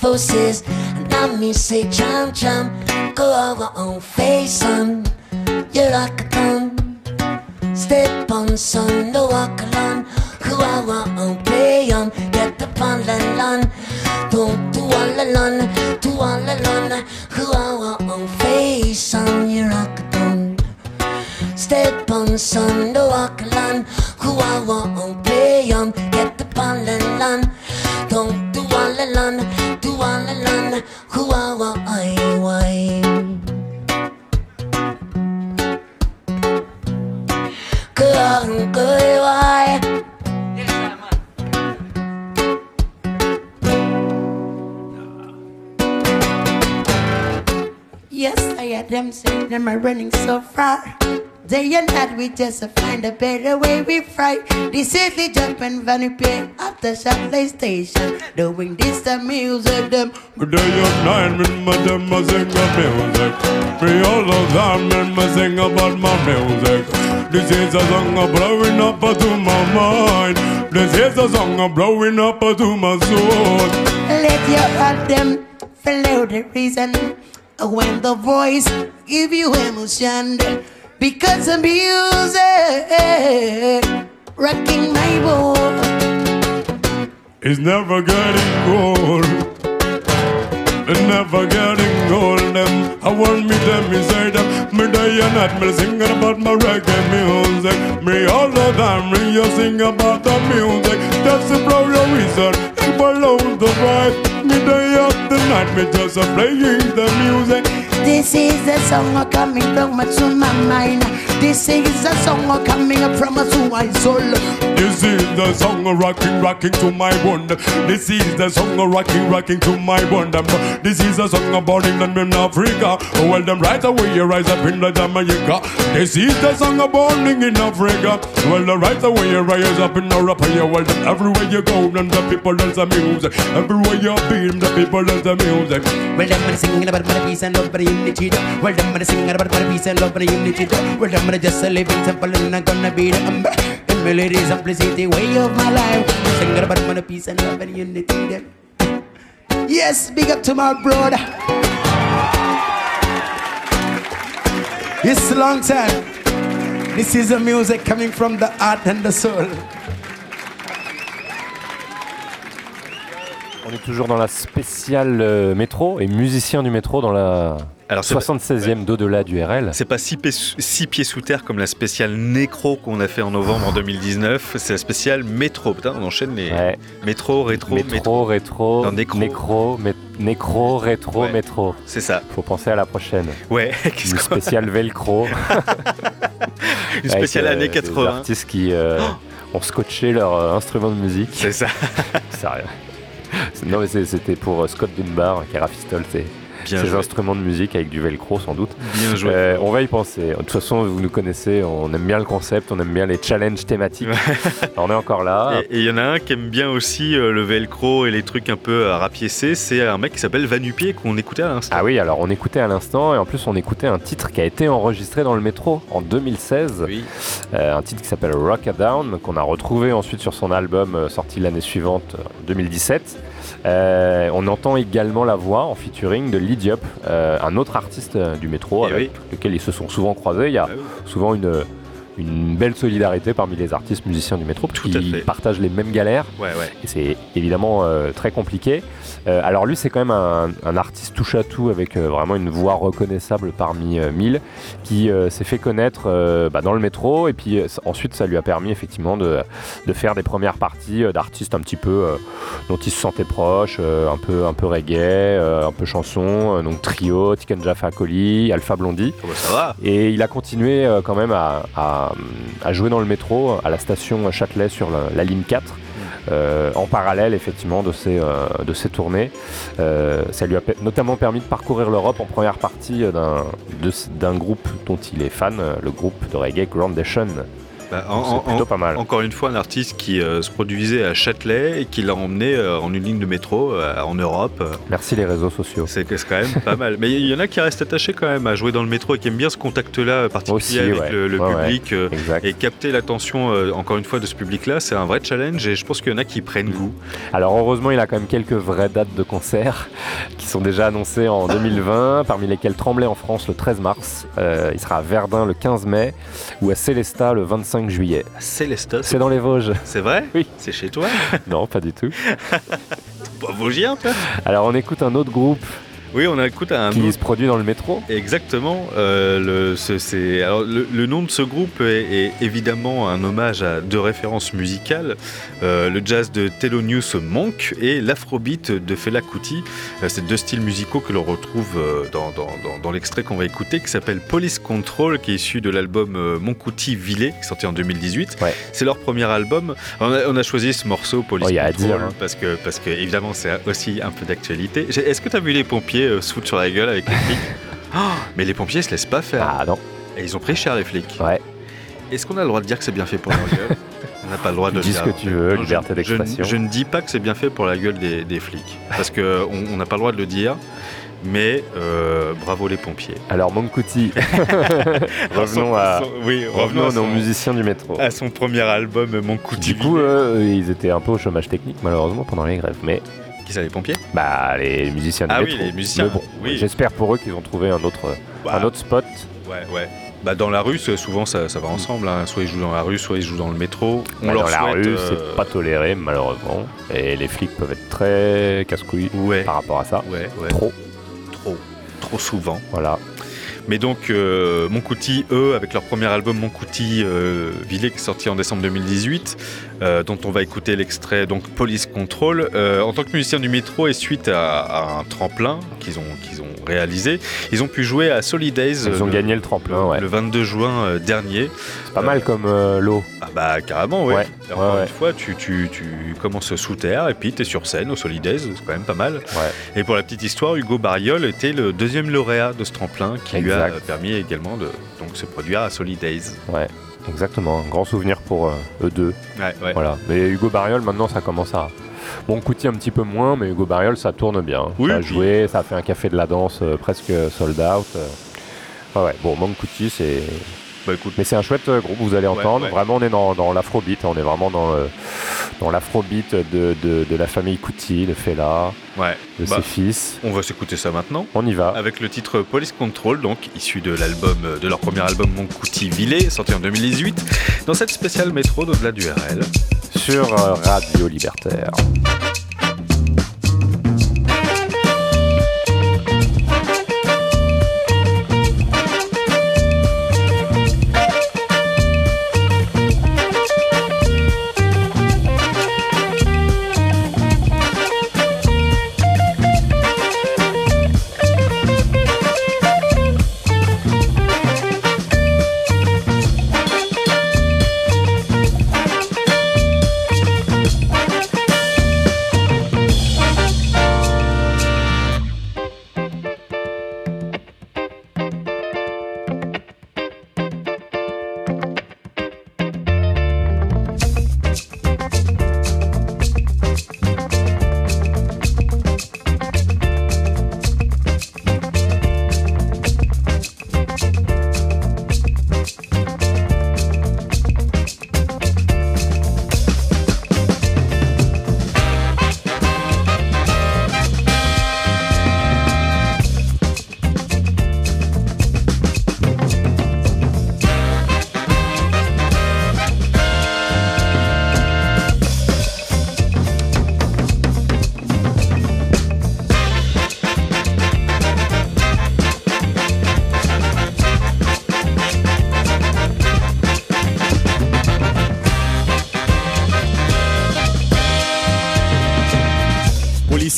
Forces. And I me say jump, jump. Go our own face on. You're like a thumb. Step on son, no walk alone. Who I want on play on, get the pun and lun. Don't do all alone, do all alone. Who I want on face on, you rock a Step on son, no walk alone. Who I want on play on, get the pun and lun. Them say them are running so far. Day and night we just find a better way we fry. This is the Japan Vanity at the Chapley station. Doing this the music them. Day and night, me my them a sing a music. Me all of them, me me sing about my music. This is a song a blowing up to my mind. This is a song a blowing up to my soul. Let your heart them follow the reason when the voice give you emotion. Because of music rocking my boat. It's never getting old. Never getting old. Them, I want me them, say them. Me day and night, me singing about my reggae music. Me all the time, me you sing about the music. That's the your reason. It below the right. Me day up the night, me just a playing the music. This is the song coming from my to my mind. This is the song coming from my soul. This is the song rocking, rocking to my bone. This is the song rocking, rocking to my bone. This is a song about England and Africa. Oh, well, them right away you rise up in the Jamaica. This is the song about in Africa. Well, the right away you rise up in Europe. Yeah, well, them everywhere you go, them the people dance the music. Everywhere you be, them the people dance the music. Well, them singing about my peace and love, but unity. Well, them singing about my peace and love, but unity. Well, them just living simple and I'm gonna be the. And melody, simplicity, way of my life. Singing about my peace and love, and unity. Yes, big up to my brother. It's a long time. This is the music coming from the heart and the soul. On est toujours dans la spéciale euh, métro et musicien du métro dans la Alors, c'est 76e d'au-delà du RL. C'est pas six pieds, sous- six pieds sous terre comme la spéciale Nécro qu'on a fait en novembre en 2019. C'est la spéciale Métro. Putain, on enchaîne les Ouais. métro, rétro, métro, métro. rétro, Non, nécro. nécro, mé- nécro, rétro, Ouais. métro. C'est ça. Faut penser à la prochaine. Ouais, [laughs] qu'est-ce Une spéciale velcro. [laughs] Une spéciale Avec, années euh, 80. Des artistes qui euh, [gasps] ont scotché leur euh, instrument de musique. C'est ça. [laughs] C'est. C'est- Non mais c'est- c'était pour euh, Scott Dunbar qui rafistole ses, Bien joué. instruments de musique avec du velcro sans doute. Bien joué. Euh, on va y penser. De toute façon, vous nous connaissez, on aime bien le concept, on aime bien les challenges thématiques. [laughs] on est encore là. Et il y en a un qui aime bien aussi euh, le velcro et les trucs un peu euh, rapiécés. C'est un mec qui s'appelle Vanupier qu'on écoutait à l'instant. Ah oui, alors on écoutait à l'instant et en plus on écoutait un titre qui a été enregistré dans le métro en 2016. Oui. Euh, un titre qui s'appelle Rock a Down, qu'on a retrouvé ensuite sur son album sorti l'année suivante, euh, 2017. Euh, on entend également la voix en featuring de Lee Diop, euh, un autre artiste euh, du métro Eh avec lequel ils se sont souvent croisés. Il y a Ah souvent une, une belle solidarité parmi les artistes musiciens du métro, Tout fait. partagent les mêmes galères. Ouais, ouais. Et c'est évidemment euh, très compliqué. Euh, alors lui, c'est quand même un, un artiste touche à tout avec euh, vraiment une voix reconnaissable parmi mille, qui s'est fait connaître bah, dans le métro. Et puis ensuite, ça lui a permis effectivement de, de faire des premières parties d'artistes un petit peu dont il se sentait proche, un peu un peu reggae, un peu chanson. donc trio, Tiken Fakoli, Alpha Blondie. Oh, bah, ça va? Et il a continué quand même à, à- à jouer dans le métro à la station Châtelet sur la, ligne 4. euh, en parallèle effectivement de ses, euh, tournées. Euh, ça lui a notamment permis de parcourir l'Europe en première partie euh, d'un, groupe dont il est fan, euh, le groupe de reggae Groundation. Bah, plutôt pas mal. Encore une fois, un artiste qui euh, se produisait à Châtelet et qui l'a emmené euh, en une ligne de métro euh, en Europe. Merci les réseaux sociaux. C'est quand même pas mal. Mais il y en a qui restent attachés quand même à jouer dans le métro et qui aiment bien ce contact-là particulier Aussi, avec ouais. le, le Ouais, ouais. public. Et capter l'attention, encore une fois, de ce public-là, c'est un vrai challenge et je pense qu'il y en a qui prennent goût. Alors heureusement, il a quand même quelques vraies dates de concert [laughs] qui sont déjà annoncées en [laughs] 2020, parmi lesquelles Tremblay en France le 13 mars, il sera à Verdun le 15 mai ou à Célestat le 25 juillet. Célestat, C'est dans les Vosges. c'est vrai Oui. C'est chez toi [laughs] Non, pas du tout. Pas Vosgien, toi Alors on écoute un autre groupe Oui, on écoute un qui se produit dans le métro. Exactement. Euh, le, ce- c'est- alors, le, le nom de ce groupe est, est évidemment un hommage à deux références musicales. Euh, le jazz de Thelonious Monk et l'afrobeat de Fela Kuti. Euh, c'est deux styles musicaux que l'on retrouve euh, dans, dans- dans- dans l'extrait qu'on va écouter, qui s'appelle Police Control, qui est issu de l'album Mon Kuti Villet, qui est sorti en 2018. Ouais. C'est leur premier album. On a, on a choisi ce morceau, Police Oh, Control, dire, hein. parce que, parce que évidemment, c'est aussi un peu d'actualité. J'ai- Est-ce que tu as vu les pompiers? Euh, se foutre sur la gueule avec les flics [gasps] Mais les pompiers se laissent pas faire. Ah non. Et ils ont pris cher les flics. Ouais. Est-ce qu'on a le droit de dire que c'est bien fait pour leur gueule? [laughs] On n'a pas le droit de dis le ce dire. que tu veux, Non, je- liberté je, d'expression. je ne dis pas que c'est bien fait pour la gueule des, des flics. Parce qu'on on n'a pas le droit de le dire. Mais euh, bravo les pompiers. Alors, Monkouti, [laughs] [laughs] revenons à, oui, revenons à nos musiciens du métro. à son premier album, Mon coup Du coup, euh, ils étaient un peu au chômage technique, malheureusement, pendant les grèves. Mais Qui ça, les pompiers bah, les musiciens Ah oui, les musiciens, Mais bon, oui. j'espère pour eux qu'ils ont trouvé un autre, Bah. un autre spot. Ouais, ouais. Bah, dans la rue, souvent ça, ça va ensemble. hein. Soit ils jouent dans la rue, soit ils jouent dans le métro. On Bah, leur dans la rue, euh, c'est pas toléré, malheureusement. Et les flics peuvent être très casse-couilles Ouais, par rapport à ça. ouais, ouais. Trop, Trop, trop souvent. voilà. Mais donc, euh, Moncouti, eux, avec leur premier album Moncouti euh, Villet, qui est sorti en décembre 2018, euh, dont on va écouter l'extrait, donc Police Control, euh, en tant que musicien du métro et suite à, à un tremplin qu'ils ont, qu'ils ont réalisé, ils ont pu jouer à Solidays Ils ont le, gagné le tremplin, ouais. le 22 juin euh, dernier. C'est pas mal comme euh, l'eau. Ah bah carrément, ouais. Ouais, Encore ouais, une fois, tu, tu, tu commences sous terre et puis tu es sur scène au Solidays, c'est quand même pas mal. Et pour la petite histoire, Hugo Bariol était le deuxième lauréat de ce tremplin qui lui a permis également de donc, se produire à Solidays. Ouais, exactement. Un grand souvenir pour euh, eux deux. Ouais, ouais. Voilà. Mais Hugo Bariol, maintenant, ça commence à. Bon, Couty un petit peu moins, mais Hugo Bariol, ça tourne bien. Oui, ça a joué, ça a fait un café de la danse euh, presque sold out. euh. Ah ouais, bon, Monk Couty, c'est. Bah écoute, Mais c'est un chouette euh, groupe, vous allez entendre. ouais. Vraiment, on est dans, dans l'afrobeat. On est vraiment dans, euh, dans l'afrobeat de, de, de la famille Couty, de Fela, ouais. de Bah, ses fils. on va s'écouter ça maintenant. On y va. Avec le titre Police Control, donc issu de l'album de leur premier album Mon Couti Villet, sorti en 2018, dans cette spéciale métro d'au-delà du RL. Sur euh, Radio Libertaire.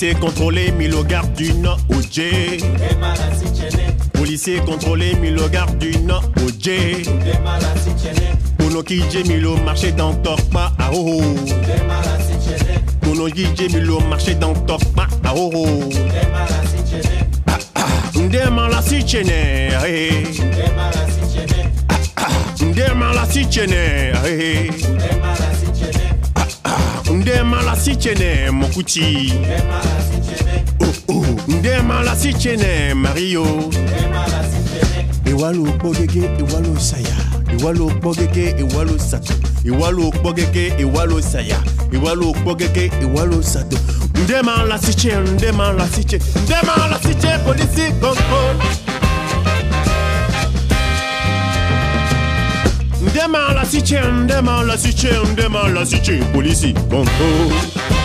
Policier contrôlé, mis garde du nord au J. Policier contrôlé, mis garde du nord au J. Marché dans à ho Kono kije milo marché dans la si chene eh. Ndema la si chene eh. Ah, ah. Ndema la si chene mokuchi Oh oh. Ndema la si chene Mario Iwalo kpogege iwalo saya. Iwalo kpogege iwalo sato. Iwalo kpogege iwalo saya. Iwalo kpogege iwalo sato. Ndema la si che Ndema la si che Ndema la si che Polisi control Ndema la si che Ndema la si che Ndema la si che. Polisi control Ndema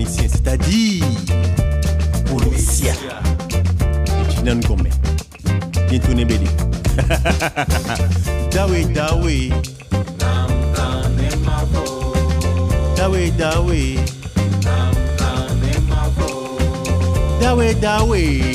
mécanicien, c'est-à-dire policier. Étudiant comme bientôt ne béni. [laughs] Dawe, dawe. Dawe, dawe. Dawe, dawe.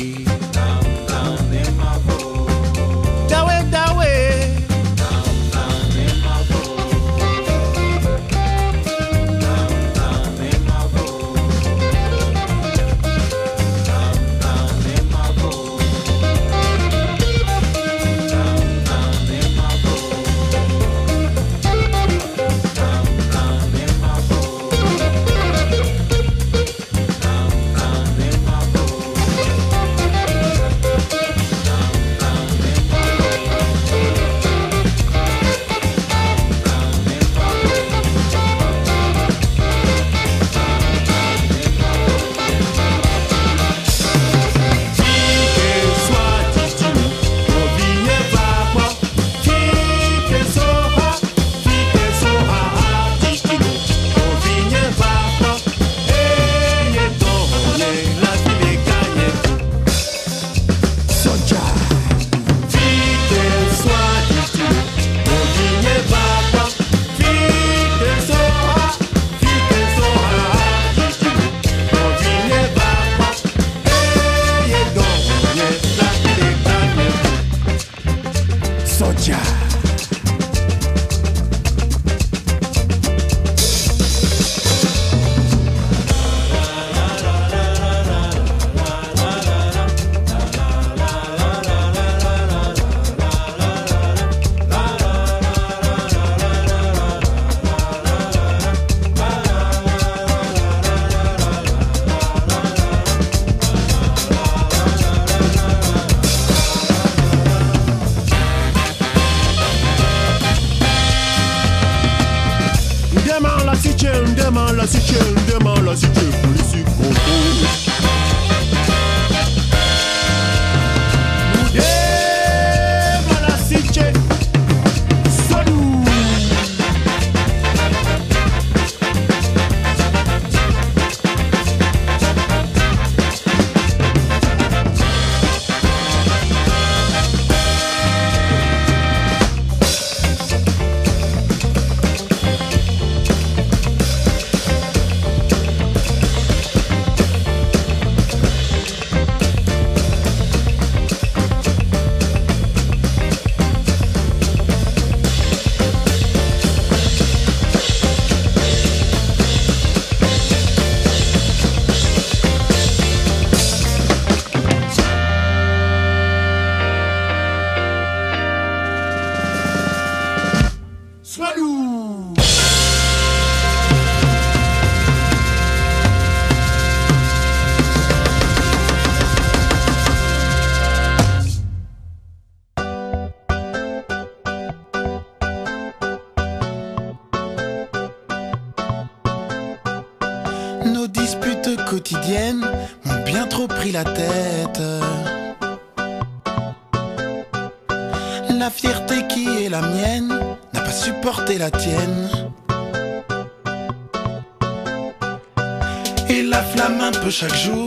chaque jour.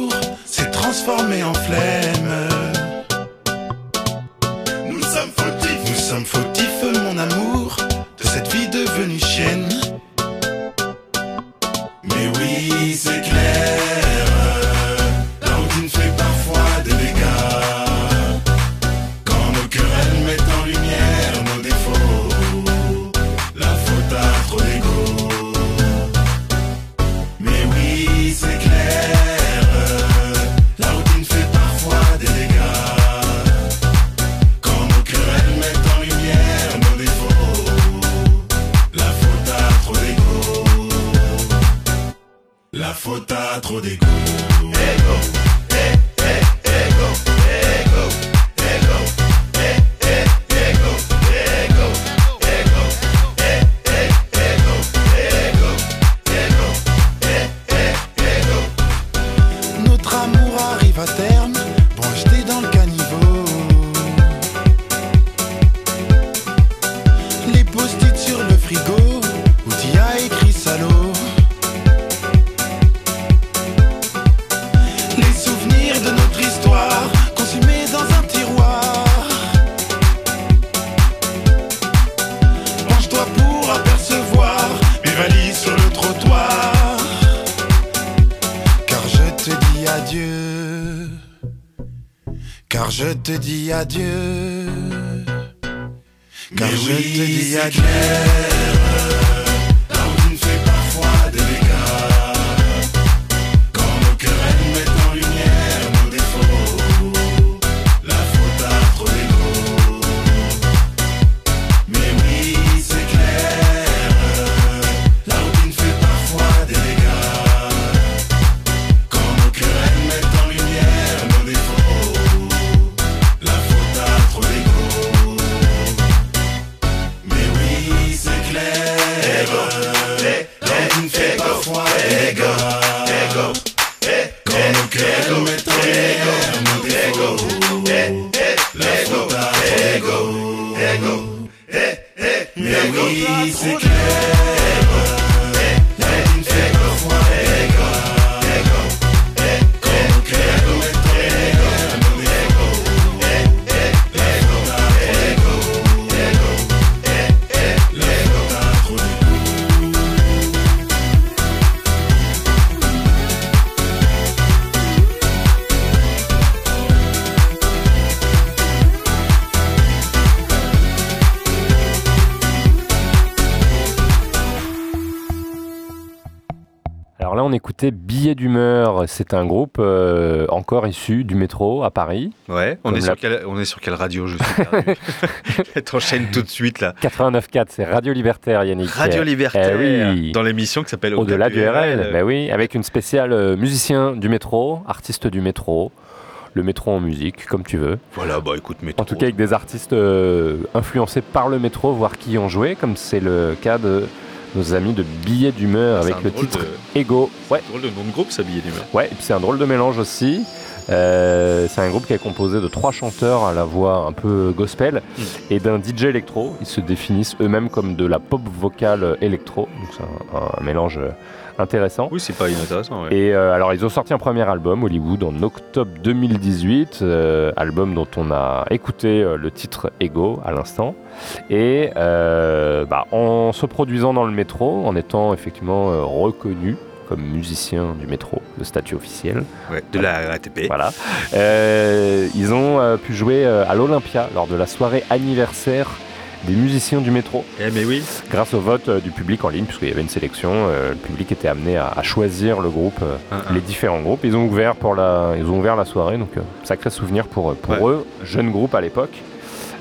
Je te dis adieu. Car Mais je oui, te dis adieu. Là C'est un groupe euh, encore issu du métro à Paris. Ouais, on est, la- sur quelle, on est sur quelle radio Je suis perdu. [laughs] T'enchaînes tout de suite là. 89.4, c'est Radio Libertaire, Yannick. Radio Libertaire, Eh oui. dans l'émission qui s'appelle Au-delà du RL. RL. Ben oui, avec une spéciale euh, musicien du métro, artiste du métro, le métro en musique, comme tu veux. Voilà, bah écoute, métro. En tout cas, avec des artistes euh, influencés par le métro, voire qui y ont joué, comme c'est le cas de nos amis de Billets d'humeur avec un le titre de- Ego. Ouais. Drôle de nom de groupe, ça billet d'humeur. Ouais, et puis c'est un drôle de mélange aussi. Euh, c'est un groupe qui est composé de trois chanteurs à la voix un peu gospel Mm. et d'un DJ électro. Ils se définissent eux-mêmes comme de la pop vocale électro, donc c'est un, un mélange intéressant. Oui, c'est pas inintéressant. ouais. Et euh, alors, ils ont sorti un premier album, Hollywood, en octobre 2018, euh, album dont on a écouté euh, le titre Ego à l'instant. Et euh, bah, en se produisant dans le métro, en étant effectivement reconnu comme musicien du métro, le statut officiel. Ouais, de la RATP. Voilà. Ils ont pu jouer à l'Olympia lors de la soirée anniversaire des musiciens du métro. Eh mais oui. Grâce au vote euh, du public en ligne, puisqu'il y avait une sélection, euh, le public était amené à, à choisir le groupe, euh, Ah, ah. les différents groupes. Ils ont ouvert pour la, ils ont ouvert la soirée, donc sacré souvenir pour, pour Ouais. eux, jeune groupe à l'époque.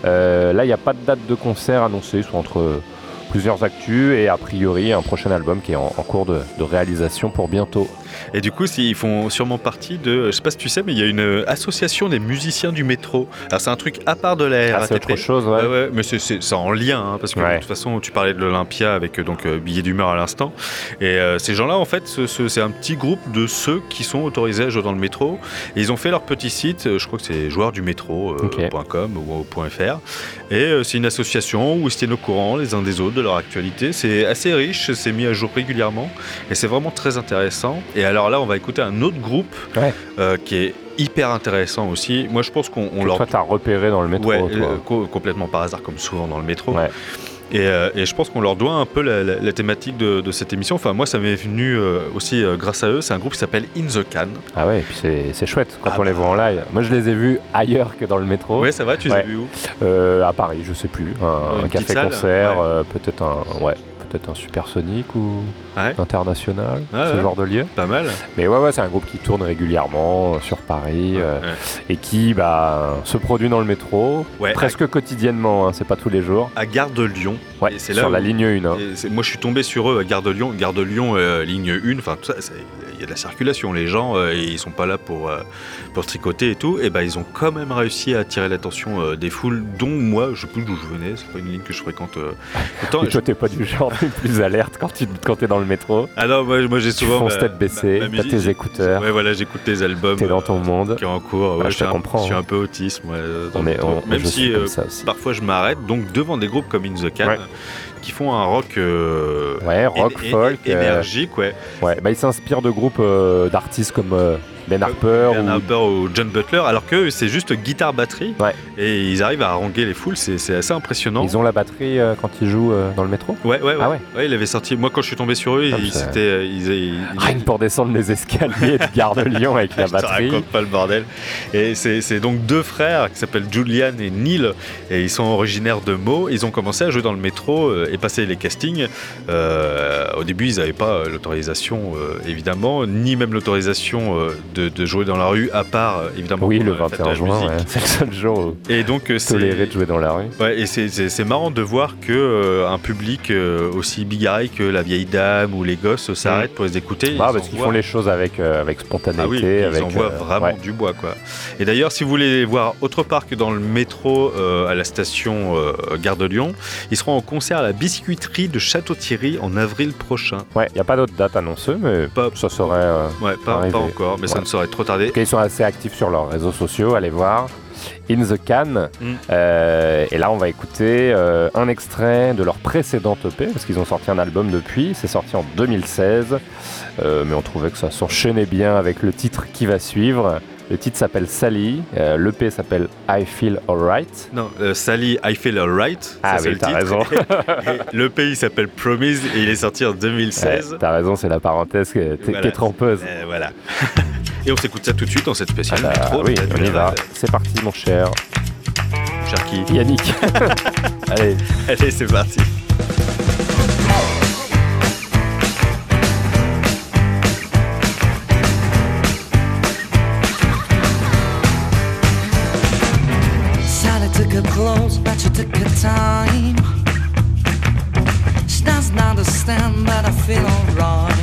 Euh, là, il n'y a pas de date de concert annoncée, soit entre plusieurs actus et a priori un prochain album qui est en, en cours de, de réalisation pour bientôt. Et du coup, ils font sûrement partie de. Je sais pas si tu sais, mais il y a une euh, association des musiciens du métro. Alors, c'est un truc à part de la Ah, c'est autre chose, ouais. mais c'est- en lien, hein, parce que Ouais. de toute façon, tu parlais de l'Olympia avec euh, donc euh, Billet d'humeur à l'instant. Et euh, ces gens-là, en fait, ce- ce- c'est un petit groupe de ceux qui sont autorisés à jouer dans le métro. Et ils ont fait leur petit site, euh, je crois que c'est joueursdumétro.com ou euh, .fr. Et euh, c'est une association où ils se tiennent au courant les uns des autres de leur actualité. C'est assez riche, c'est mis à jour régulièrement. Et c'est vraiment très intéressant. Et alors là, on va écouter un autre groupe euh, qui est hyper intéressant aussi. Moi, je pense qu'on on leur Toi, t'as repéré dans le métro. Ouais, toi. euh, co- complètement par hasard, comme souvent dans le métro. Et, euh, et je pense qu'on leur doit un peu la, la- la thématique de, de cette émission. Enfin, moi, ça m'est venu euh, aussi euh, grâce à eux. C'est un groupe qui s'appelle In the Can. Ah ouais, et puis c'est- chouette quand Ah on les voit en live. Moi, je les ai vus ailleurs que dans le métro. Ouais, ça va, tu les as vus où? À Paris, je sais plus. Un, café-concert, ouais. peut-être un, ouais, un supersonique ou Ouais. international, ce ouais. genre de lieu. Pas mal. Mais ouais, ouais, c'est un groupe qui tourne régulièrement euh, sur Paris euh, et qui bah, se produit dans le métro presque quotidiennement. hein, c'est pas tous les jours. À Gare de Lyon. Ouais, c'est sur la ligne 1. hein. moi, je suis tombé sur eux à Gare de Lyon. Gare de Lyon, euh, ligne 1. Enfin, tout ça, c'est- y a de la circulation. Les gens, euh, ils sont pas là pour, euh, pour tricoter et tout. Et ben, ils ont quand même réussi à attirer l'attention euh, des foules, dont moi, je sais plus d'où je venais. C'est pas une ligne que je fréquente. euh, autant. Et toi, t'es pas du genre le [laughs] plus alerte quand tu quand t'es dans le métro? Ah non, moi, moi j'ai Tu souvent. fonces ma- tête baissée, t'as tes écouteurs. Ouais, voilà, j'écoute des albums. T'es dans ton monde. Qui est en cours. Bah, je te suis un- comprends, Je suis un peu ouais, dans On est- on- Même je si parfois je m'arrête, donc devant des groupes comme In the Can, qui font un rock. euh, Ouais, rock, folk. euh, énergique, ouais. Ouais, bah, il s'inspire de groupes euh, d'artistes comme Ben Harper Ben ou- Harper ou John Butler, alors que c'est juste guitare-batterie. Et ils arrivent à haranguer les foules, c'est assez impressionnant. Ils ont la batterie euh, quand ils jouent euh, dans le métro? Ouais, ouais, ouais. Ah ouais. Ouais, il avait sorti. Moi, quand je suis tombé sur eux, Ah, ils, ils- ils- Rien que pour descendre les escaliers de Gare de Lyon avec la [laughs] Je te batterie. raconte pas le bordel. Et c'est donc deux frères qui s'appellent Julian et Neil, et ils sont originaires de Meaux. Ils ont commencé à jouer dans le métro euh, et passer les castings. Euh, au début, ils n'avaient pas euh, l'autorisation, euh, évidemment, ni même l'autorisation euh, de, de jouer dans la rue, à part, euh, évidemment, Oui, le la fête de 21 la juin, ouais. [laughs] c'est le seul jour où Et donc, euh, c'est toléré de jouer dans la rue. Ouais, et c'est- marrant de voir que euh, un public euh, aussi bigarré que la vieille dame ou les gosses s'arrêtent pour les écouter. Ah, parce qu'ils font les choses avec, euh, avec spontanéité. ah oui, ils avec, envoient euh, vraiment ouais. du bois quoi. Et d'ailleurs, si vous voulez les voir autre part que dans le métro euh, à la station euh, Gare de Lyon, ils seront en concert à la biscuiterie de Château-Thierry en avril prochain. Ouais, il n'y a pas d'autre date annoncée, mais ça serait. euh, Ouais, pas, encore, mais ça Ouais. Trop ils sont assez actifs sur leurs réseaux sociaux, allez voir. In the Can. Mm. Euh, et là, on va écouter euh, un extrait de leur précédent EP, parce qu'ils ont sorti un album depuis. C'est sorti en 2016. Euh, mais on trouvait que ça s'enchaînait bien avec le titre qui va suivre. Le titre s'appelle Sally. L'EP s'appelle I Feel Alright. Non, Sally, I Feel Alright. Ah oui, t'as raison. [laughs] Et le pays s'appelle Promise et il est sorti en 2016. Ouais, T'as raison, c'est la parenthèse qui est. Euh, voilà. [laughs] et on s'écoute ça tout de suite dans cette spéciale. Ah bah, métro oui, on y va. C'est parti, mon cher. Cher qui Yannick. [laughs] Allez. Allez, c'est parti. Sally took her clothes, but she took her time. She doesn't understand, but I feel alright.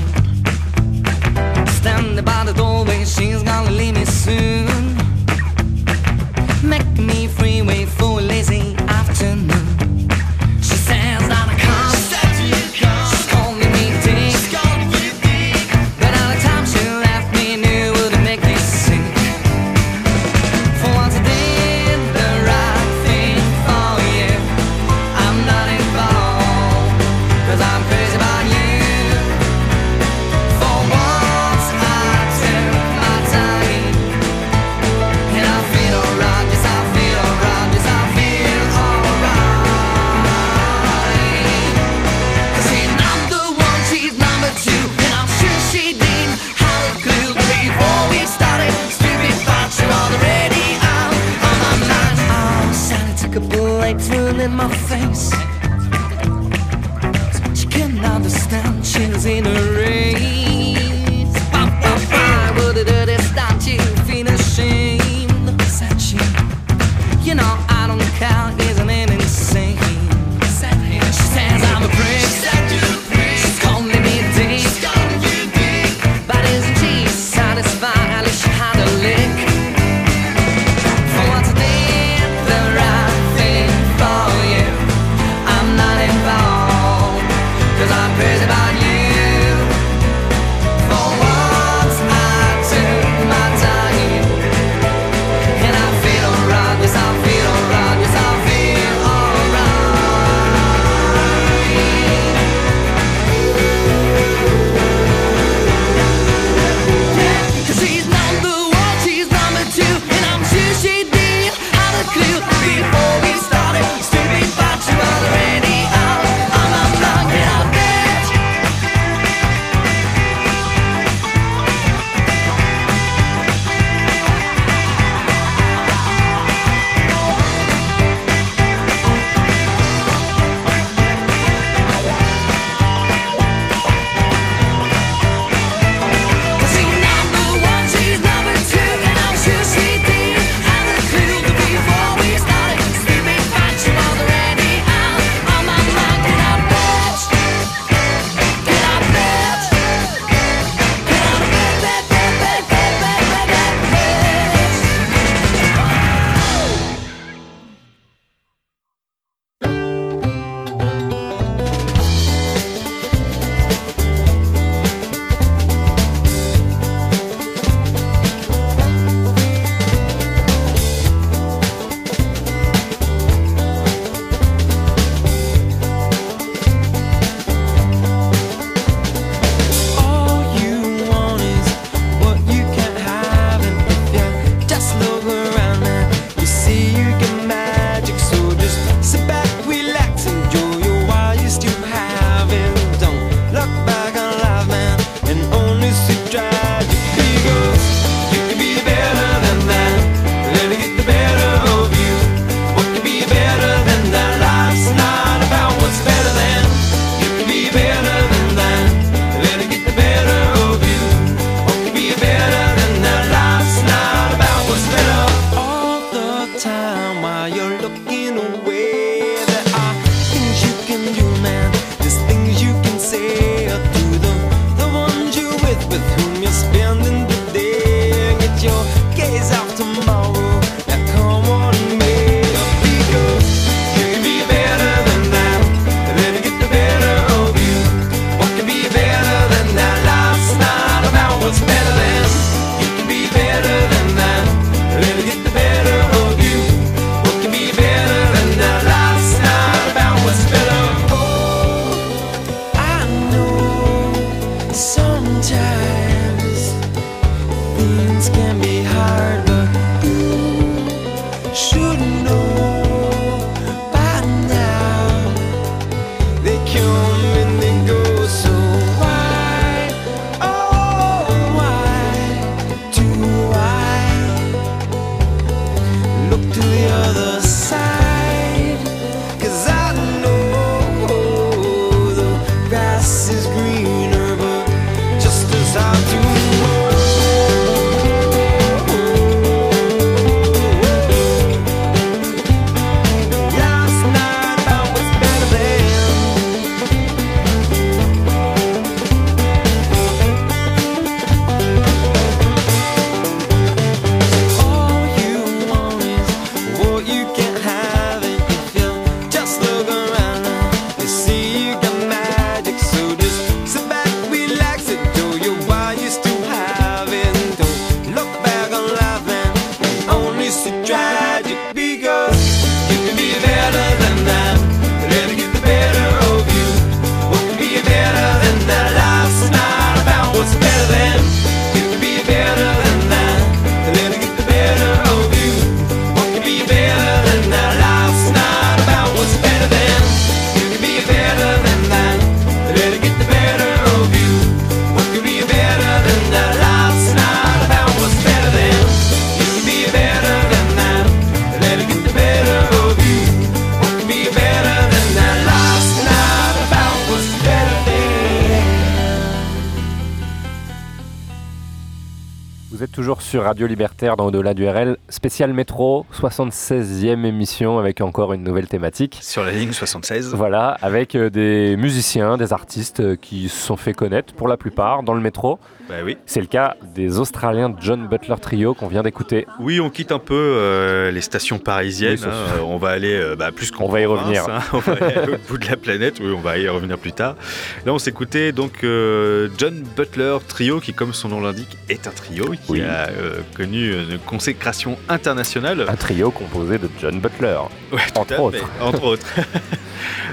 Radio Libertaire dans Au-delà du RL, spécial métro, 76e émission avec encore une nouvelle thématique. Sur la ligne 76. Voilà, avec euh, des musiciens, des artistes euh, qui se sont fait connaître pour la plupart dans le métro. Bah oui. C'est le cas des Australiens John Butler Trio qu'on vient d'écouter. Oui, on quitte un peu euh, les stations parisiennes. Oui, hein. on va aller euh, bah, plus qu'en On va y revenir. hein. [laughs] On va aller l'autre bout de la planète. Oui, on va y revenir plus tard. Là, on s'écoutait donc euh, John Butler Trio, qui, comme son nom l'indique, est un trio qui Oui. a connu une consécration internationale. Un trio composé de John Butler, Ouais, entre autres. entre autres. [laughs] [laughs]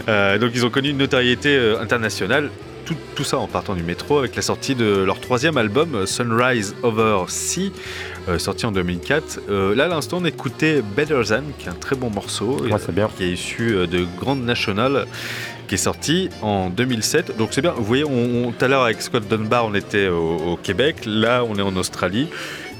Euh, donc ils ont connu une notoriété euh, internationale. Tout, tout ça en partant du métro avec la sortie de leur troisième album euh, Sunrise Over Sea, euh, sorti en 2004. Euh, là, à l'instant, on écoutait Better Than, qui est un très bon morceau, Ouais, euh, c'est bien. qui est issu euh, de Grand National, qui est sorti en 2007. Donc c'est bien. Vous voyez, tout à l'heure avec Scott Dunbar, on était au, au Québec. Là, on est en Australie.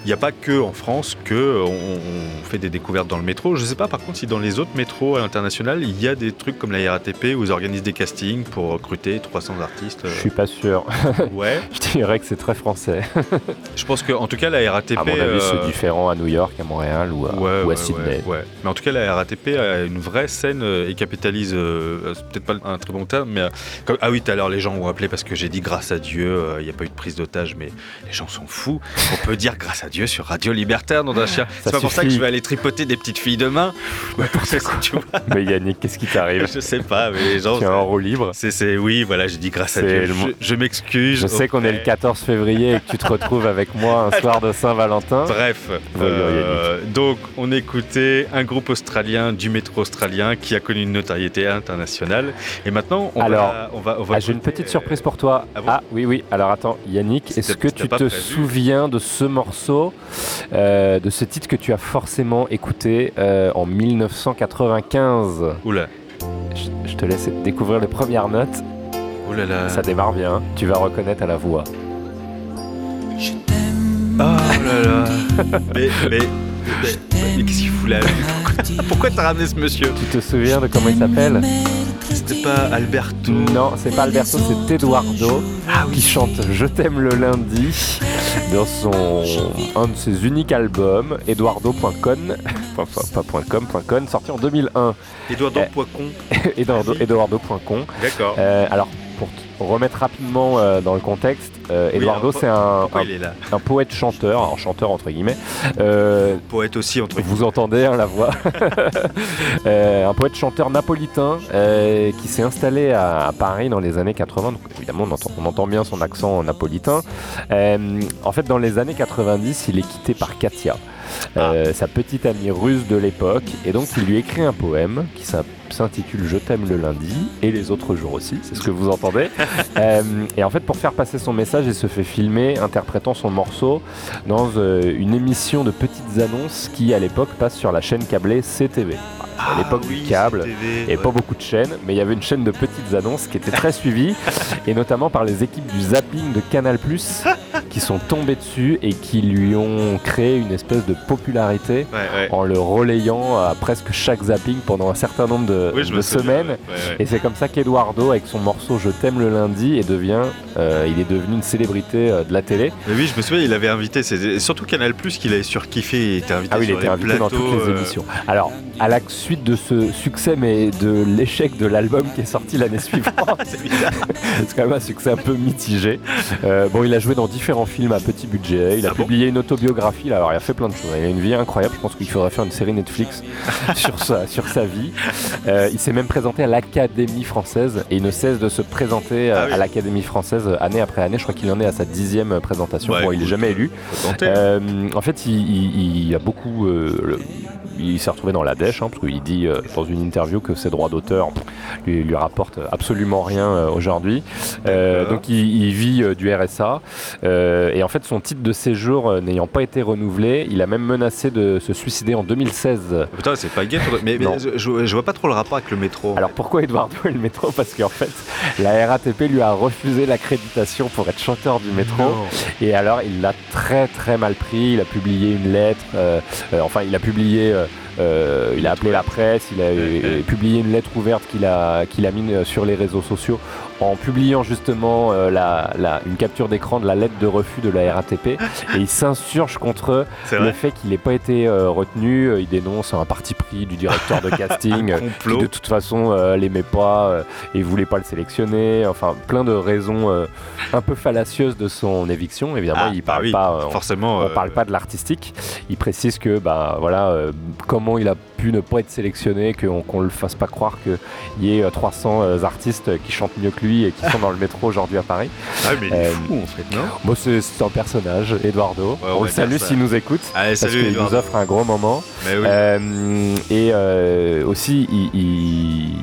Il n'y a pas que en France que euh, on, on fait des découvertes dans le métro. Je ne sais pas par contre si dans les autres métros à l'international, il y a des trucs comme la RATP où ils organisent des castings pour recruter 300 artistes. euh. Je suis pas sûr. [laughs] Ouais. Je dirais que c'est très français. [laughs] Je pense que en tout cas la RATP. À mon avis, euh, c'est différent à New York, à Montréal ou à, Ouais, ou à ouais, Sydney. ouais. Mais en tout cas, la RATP a une vraie scène euh, et capitalise, euh, c'est peut-être pas un très bon terme, mais euh, comme- ah oui, tout à l'heure, les gens ont appelé parce que j'ai dit grâce à Dieu, euh, il n'y a pas eu de prise d'otage, mais les gens sont fous. On peut dire grâce à Dieu sur Radio Libertaire, dans un chien. C'est pas pour ça que je vais aller tripoter des petites filles demain. [laughs] [laughs] tu vois. Mais Yannick, qu'est-ce qui t'arrive Je sais pas, mais les gens. Tu es en roue libre C'est, c'est- oui, voilà, j'ai dit grâce à Dieu. le Je, je m'excuse. Je sais qu'on est le auprès- 14 février et que tu te retrouves avec moi un soir de Saint-Valentin. Bref, euh, donc on écoutait un groupe australien du métro australien qui a connu une notoriété internationale. Et maintenant, on Alors, va, on va, on va Ah, j'ai une petite surprise pour toi. Ah, oui, oui. Alors attends, Yannick, est-ce que tu te prévu souviens de ce morceau, euh, de ce titre que tu as forcément écouté euh, en 1995 Oula. Je, je te laisse découvrir les premières notes. Oh là là. Ça démarre bien. Tu vas reconnaître à la voix. Oh là là. mais, mais, mais, mais qu'est-ce qu'il fout là Pourquoi, pourquoi t'as ramené ce monsieur? Tu te souviens de comment il s'appelle? C'était pas Alberto Non, c'est pas Alberto, c'est Eduardo qui chante Je t'aime le lundi dans son un de ses uniques albums, eduardo.com, [laughs] pas, .com, sorti en 2001. Eduardo Euh, Poicon. [laughs] Eduardo, Eduardo.com. D'accord. Euh, alors, pour remettre rapidement euh, dans le contexte, euh, Eduardo, c'est un, un poète-chanteur, alors chanteur entre guillemets. Euh, Poète aussi, entre vous entendez hein, la voix. [laughs] Euh, un poète-chanteur napolitain euh, qui s'est installé à, à Paris dans les années 80. Donc, évidemment, on entend, on entend bien son accent napolitain. En fait, dans les années 90, il est quitté par Katia, euh, sa petite amie russe de l'époque. Et donc, il lui écrit un poème qui s'intitule Je t'aime le lundi et les autres jours aussi, c'est ce que vous entendez. [laughs] Euh, et en fait, pour faire passer son message, il se fait filmer interprétant son morceau dans euh, une émission de petites annonces qui, à l'époque, passe sur la chaîne câblée CTV. À l'époque du câble, il n'y avait pas beaucoup de chaînes, mais il y avait une chaîne de petites annonces qui était très suivie, [laughs] et notamment par les équipes du zapping de Canal+, [laughs] qui sont tombées dessus et qui lui ont créé une espèce de popularité Ouais, ouais. en le relayant à presque chaque zapping pendant un certain nombre de, Oui, souviens, semaines. ouais. Et c'est comme ça qu'Eduardo, avec son morceau Je t'aime le lundi, et devient, euh, il est devenu une célébrité euh, de la télé. Mais oui, je me souvien, il avait invité, c'est surtout Canal Plus qu'il avait surkiffé, il était invité Ah oui, il sur était les invité dans toutes les euh, émissions. Alors, à la suite de ce succès, mais de l'échec de l'album qui est sorti l'année suivante, [laughs] [laughs] c'est quand même un succès un peu mitigé. Euh, bon, il a joué dans différents films à petit budget. Il a publié une autobiographie. là. alors, il a fait plein de choses. Il a une vie incroyable. Je pense qu'il faudrait faire une série Netflix [laughs] sur sa, sur sa vie. Euh, il s'est même présenté à l'Académie française et il ne cesse de se présenter euh, Ah oui. à l'Académie française année après année. Je crois qu'il en est à sa dixième présentation. Ouais, bon, il n'est jamais élu. tenter. Euh, en fait, il, il- il a beaucoup. euh, le- il s'est retrouvé dans la dèche, hein, parce qu'il dit euh, dans une interview que ses droits d'auteur lui, lui rapportent absolument rien euh, aujourd'hui. Euh, donc il, il vit du RSA. Euh, et en fait, son titre de séjour euh, n'ayant pas été renouvelé, il a même menacé de se suicider en 2016. Putain, c'est pas gay. Mais, je, vois pas trop le rapport avec le métro. Alors pourquoi Eduardo et le métro? Parce qu'en fait, la RATP lui a refusé l'accréditation pour être chanteur du métro. Non. Et alors, il l'a très très mal pris. Il a publié une lettre. euh, euh, enfin, il a publié. euh, il a appelé la presse, il a euh, publié une lettre ouverte qu'il a, qu'il a mise sur les réseaux sociaux en publiant justement euh, la, la- une capture d'écran de la lettre de refus de la RATP et il s'insurge contre le fait qu'il n'ait pas été euh, retenu. Il dénonce un parti pris du directeur de [laughs] casting euh, qui de toute façon euh, l'aimait pas et voulait pas le sélectionner. Enfin, plein de raisons un peu fallacieuses de son éviction. Évidemment, Ah, il bah parle oui, pas. on- forcément, on parle pas de l'artistique. Il précise que bah voilà comment il a pu ne pas être sélectionné, qu'on qu'on le fasse pas croire qu'il y ait euh, 300 euh, artistes qui chantent mieux que lui et qui sont dans le métro aujourd'hui à Paris. Ah, mais il est Euh, fou en fait, non? Bon, c'est un personnage, Eduardo. on le salue s'il nous écoute. Allez, parce qu'il nous offre un gros moment. Mais oui. Euh, et euh, aussi, il, il-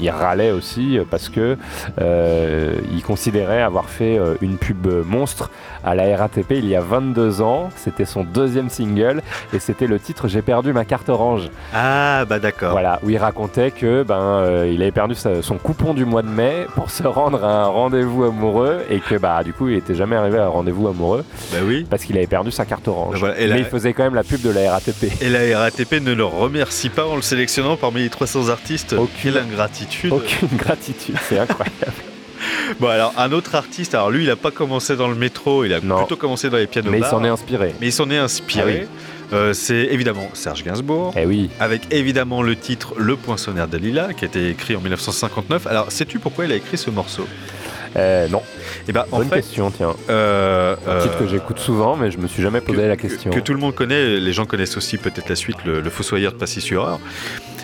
il râlait aussi parce que euh, il considérait avoir fait une pub monstre à la RATP il y a 22 ans. C'était son deuxième single et c'était le titre J'ai perdu ma carte orange. Ah, bah d'accord. Voilà, où il racontait que ben euh, il avait perdu sa- son coupon du mois de mai pour se rendre à un rendez-vous amoureux et que bah du coup il était jamais arrivé à un rendez-vous amoureux. Bah oui. Parce qu'il avait perdu sa carte orange. Bah voilà, et la- Mais il faisait quand même la pub de la RATP. Et la RATP ne le remercie pas en le sélectionnant parmi les 300 artistes. Quelle ingratitude. Aucune gratitude, c'est incroyable. [laughs] [laughs] Bon alors un autre artiste, alors lui il a pas commencé dans le métro, il a plutôt commencé dans les pianos Mais il s'en est inspiré. Mais il s'en est inspiré. Euh, c'est évidemment Serge Gainsbourg. Eh oui. Avec évidemment le titre Le Poinçonnaire de Lila qui a été écrit en 1959. Alors sais-tu pourquoi il a écrit ce morceau? Euh, non. Eh ben, en Bonne fait, question, tiens. Euh, Un titre euh, que j'écoute souvent, mais je me suis jamais posé la question. que tout le monde connaît, les gens connaissent aussi peut-être la suite, le, le Fossoyeur de Passy-sur-Eure.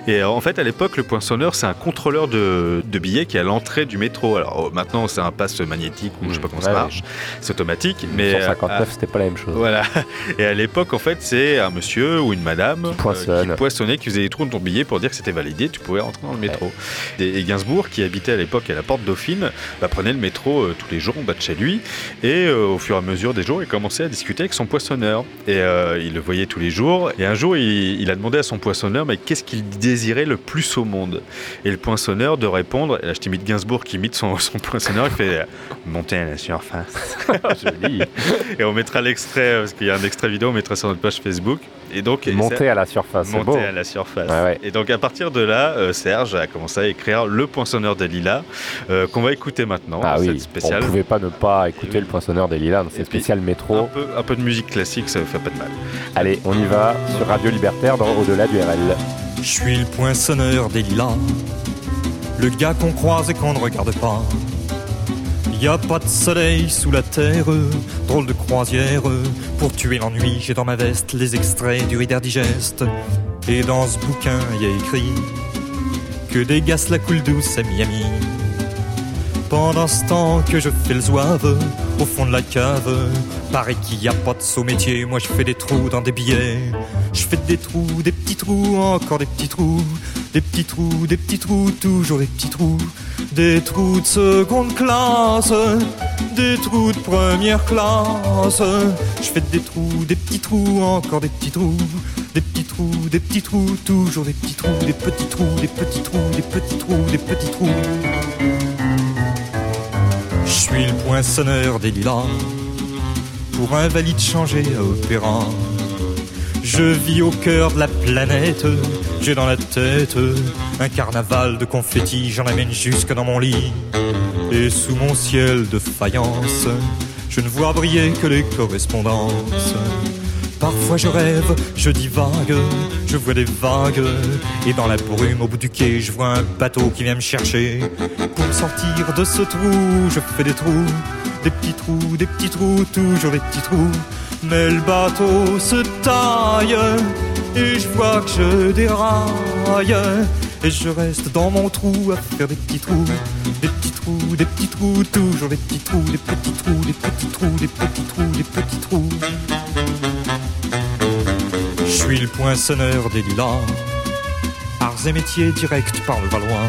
Et euh, en fait, à l'époque, le poinçonneur, c'est un contrôleur de, de billets qui est à l'entrée du métro. Alors euh, maintenant, c'est un passe magnétique ou je sais pas comment ça marche. C'est automatique. Mais, euh, 159, à- c'était pas la même chose. Voilà. Et à l'époque, en fait, c'est un monsieur ou une madame euh, poinçonne. qui poinçonnait, qui faisait des trous dans ton billet pour dire que c'était validé, tu pouvais rentrer dans le métro. Et, et Gainsbourg, qui habitait à l'époque à la Porte Dauphine, bah, prenait le métro euh, tous les jours en bas de chez lui. Et euh, au fur et à mesure des jours, il commençait à discuter avec son poinçonneur. Et euh, il le voyait tous les jours. Et un jour, il, a demandé à son poinçonneur, mais qu'est-ce qu'il désirait le plus au monde? Et le poinçonneur de répondre, et là je t'imite Gainsbourg qui imite son, [laughs] son poinçonneur, il fait monter à la surface. [laughs] Joli. Et on mettra l'extrait, euh, parce qu'il y a un extrait vidéo, on mettra sur notre page Facebook. Et donc Monter c'est- à la surface, c'est Monter beau. à la surface. Ouais, ouais. Et donc à partir de là, euh, Serge a commencé à écrire Le Poinçonneur des Lilas, euh, qu'on va écouter maintenant. Ah oui, spéciale. on pouvait pas ne pas écouter le poinçonneur des lilas dans cette spéciale Un métro. peu, un peu de musique classique, ça ne fait pas de mal. Allez, on y va sur Radio Libertaire dans Au-delà du RL. Je suis le poinçonneur des lilas, le gars qu'on croise et qu'on ne regarde pas. Y a pas de soleil sous la terre, drôle de croisière. Pour tuer l'ennui, j'ai dans ma veste les extraits du Reader Digest. Et dans ce bouquin, y a écrit que gars la coule douce à Miami. Pendant ce temps que je fais le zouave au fond de la cave, paraît qu'il y a pas de saut métier. Moi je fais des trous dans des billets. Je fais des trous, des petits trous, encore des petits trous, des petits trous, des petits trous, toujours des petits trous, des trous de seconde classe, des trous de première classe. Je fais des trous, des petits trous, encore des petits trous, des petits trous, des petits trous, toujours des petits trous, des petits trous, des petits trous, des petits trous, des petits trous. Je suis le poinçonneur des lilas, pour un valide changé à opéra. Je vis au cœur de la planète, j'ai dans la tête un carnaval de confettis, j'en amène jusque dans mon lit. Et sous mon ciel de faïence, je ne vois briller que les correspondances. Parfois je rêve, je divague, je vois des vagues, et dans la brume au bout du quai, je vois un bateau qui vient me chercher. Pour sortir de ce trou, je fais des trous, des petits trous, des petits trous, toujours des petits trous. Mais le bateau se taille, et je vois que je déraille. Et je reste dans mon trou à faire des petits trous, des petits trous, des petits trous, toujours des petits trous, des petits trous, des petits trous, des petits trous, des petits trous. Je suis le poinçonneur des lilas, arts et métiers directs par le Valois.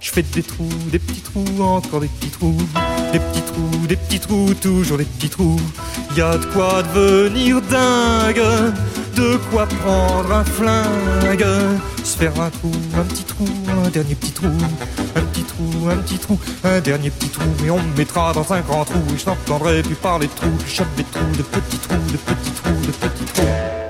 Je fais des trous, des petits trous, encore des petits trous, des petits trous, des petits trous, toujours des petits trous. Y a de quoi devenir dingue, de quoi prendre un flingue, se faire un trou, un petit trou, un dernier petit trou, un petit trou, un petit trou, un dernier petit trou, et on me mettra dans un grand trou, et je n'entendrai plus parler de trous, je chope des trous, de petits trous, de petits trous, de petits trous.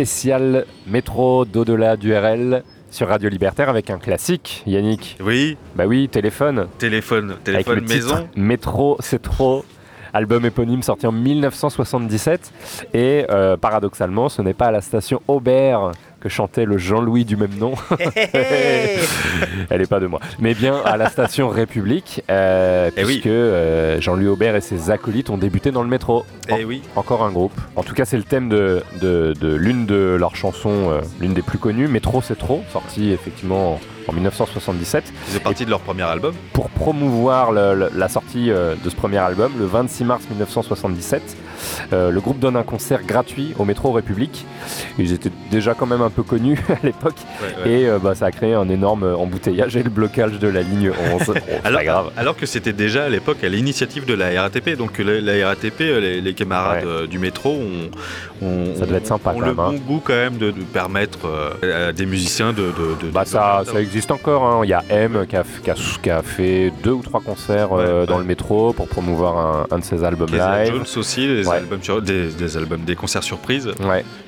Spéciale métro d'au-delà du RL sur Radio Libertaire avec un classique, Yannick. Oui. Bah oui, téléphone. Téléphone, Avec téléphone titre maison. Métro, c'est trop. Album éponyme sorti en 1977. Et euh, paradoxalement, ce n'est pas à la station Aubert que chantait le Jean-Louis du même nom. [laughs] Elle n'est pas de moi. Mais bien à la station République, euh, Eh oui. puisque euh, Jean-Louis Aubert et ses acolytes ont débuté dans le métro. Eh oui. Encore un groupe. En tout cas, c'est le thème de, de- de l'une de leurs chansons, euh, l'une des plus connues, Métro, c'est trop, sortie effectivement en, en 1977. Ils faisaient partie de leur premier album. Pour promouvoir le- le- la sortie euh, de ce premier album, le 26 mars 1977, euh, le groupe donne un concert gratuit au métro République. Ils étaient déjà quand même un peu connus [laughs] à l'époque. Ouais, ouais. Et euh, bah, ça a créé un énorme embouteillage et le blocage de la ligne 11. [laughs] Bon, c'est Alors, pas grave. alors que c'était déjà à l'époque à l'initiative de la RATP. Donc la, la RATP, les, les camarades du métro ont, ont- Ça devait être sympa, ont quand le même, hein. bon goût quand même de, de permettre euh, à des musiciens de... de, de- Bah ça existe encore. hein. Il y a M qui a, qui a- qui a fait deux ou trois concerts euh, dans le métro pour promouvoir un, un de ses albums Casey live. Jones aussi, des, Ouais. albums sur- des, des albums, des concerts surprises.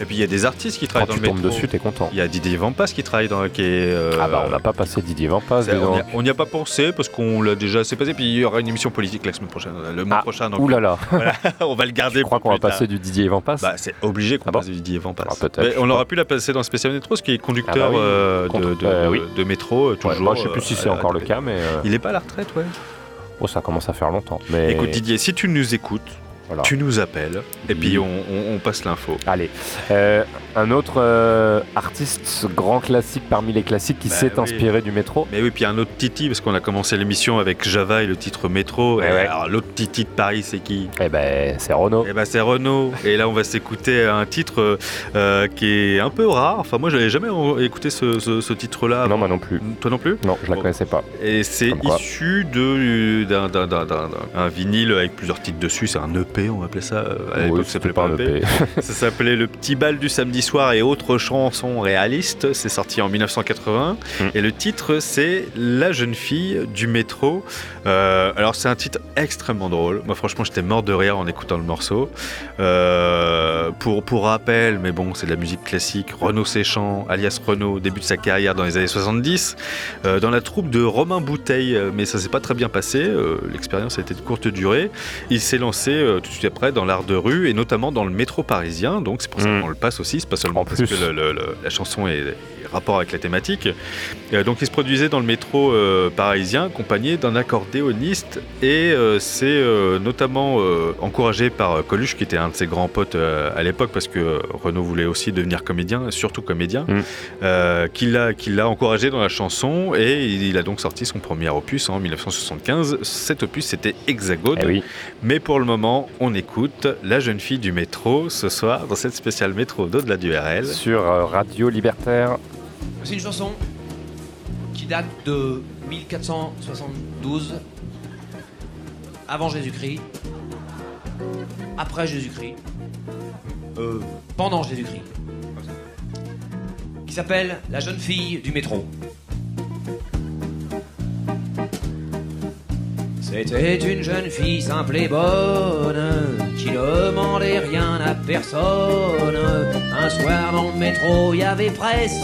Et puis il y a des artistes qui travaillent Quand dans tu le tombes métro. dessus, t'es content. Il y a Didier Vampas qui travaille dans... Qui est, euh, Ah bah on n'a pas passé Didier Vampas. on donc. n'y a, pas pensé parce qu'on l'a déjà assez passé. Puis il y aura une émission politique la semaine prochaine, le mois prochain. Donc, Ah, Ouh là là. [laughs] voilà, on va le garder. Je crois qu'on va passer du Didier Vampas. Bah, c'est obligé qu'on passe du Didier Vampas. Ah, on aurait pu la passer dans spécial métro, ce qui est conducteur Ah bah euh, de, Euh, métro, euh, Ouais, toujours. moi, je sais plus si euh, c'est encore le RATP. cas, mais. euh, Il est pas à la retraite, ouais. Oh, ça commence à faire longtemps. Mais... Écoute, Didier, si tu nous écoutes, Voilà. tu nous appelles et puis on- on passe l'info. Allez, Euh, un autre euh, artiste grand classique parmi les classiques qui Bah s'est oui. inspiré du métro. Mais oui, puis un autre Titi, parce qu'on a commencé l'émission avec Java et le titre Métro. Et ouais. Alors l'autre Titi de Paris, c'est qui? Eh ben, c'est Renault. Eh ben c'est Renault. Et là, on va s'écouter un titre euh, qui est un peu rare. Enfin, moi, je n'avais jamais écouté ce, ce- ce titre-là. Non, moi non plus. Toi non plus? Non, je la Bon. connaissais pas. Et c'est issu de- d'un d'un- d'un- d'un- d'un- un vinyle avec plusieurs titres dessus. C'est un EP, on va appeler ça. euh, À Oui, l'époque, ça c'était s'appelait pas un EP. EP. ça s'appelait Le Petit Bal du samedi soir et autres chansons réalistes. C'est sorti en 1980. Mm. Et le titre, c'est La jeune fille du métro. Euh, alors, c'est un titre extrêmement drôle. Moi, franchement, j'étais mort de rire en écoutant le morceau. Euh, pour, pour rappel, mais bon, c'est de la musique classique. Renaud Séchant, alias Renaud, début de sa carrière dans les années 70, euh, dans la troupe de Romain Bouteille, mais ça s'est pas très bien passé. L'expérience a été de courte durée. Il s'est lancé tout de suite après dans l'art de rue et notamment dans le métro parisien. Donc c'est pour ça Mm. qu'on le passe aussi. Pas seulement En parce plus. que le- le- le- la chanson est rapport avec la thématique. Euh, donc il se produisait dans le métro euh, parisien, accompagné d'un accordéoniste, et euh, c'est notamment encouragé par Coluche, qui était un de ses grands potes à l'époque, parce que Renaud voulait aussi devenir comédien, surtout comédien, Mm. qui l'a encouragé dans la chanson, et il, a donc sorti son premier opus en 1975. Cet opus, c'était Hexagone. Eh oui. Mais pour le moment, on écoute La jeune fille du métro ce soir dans cette spéciale métro d'au-delà du RL. Sur Radio Libertaire. C'est une chanson qui date de 1472, avant Jésus-Christ, après Jésus-Christ, euh, pendant Jésus-Christ, qui s'appelle La jeune fille du métro. C'était une jeune fille simple et bonne qui ne demandait rien à personne. Un soir dans le métro, il y avait presse.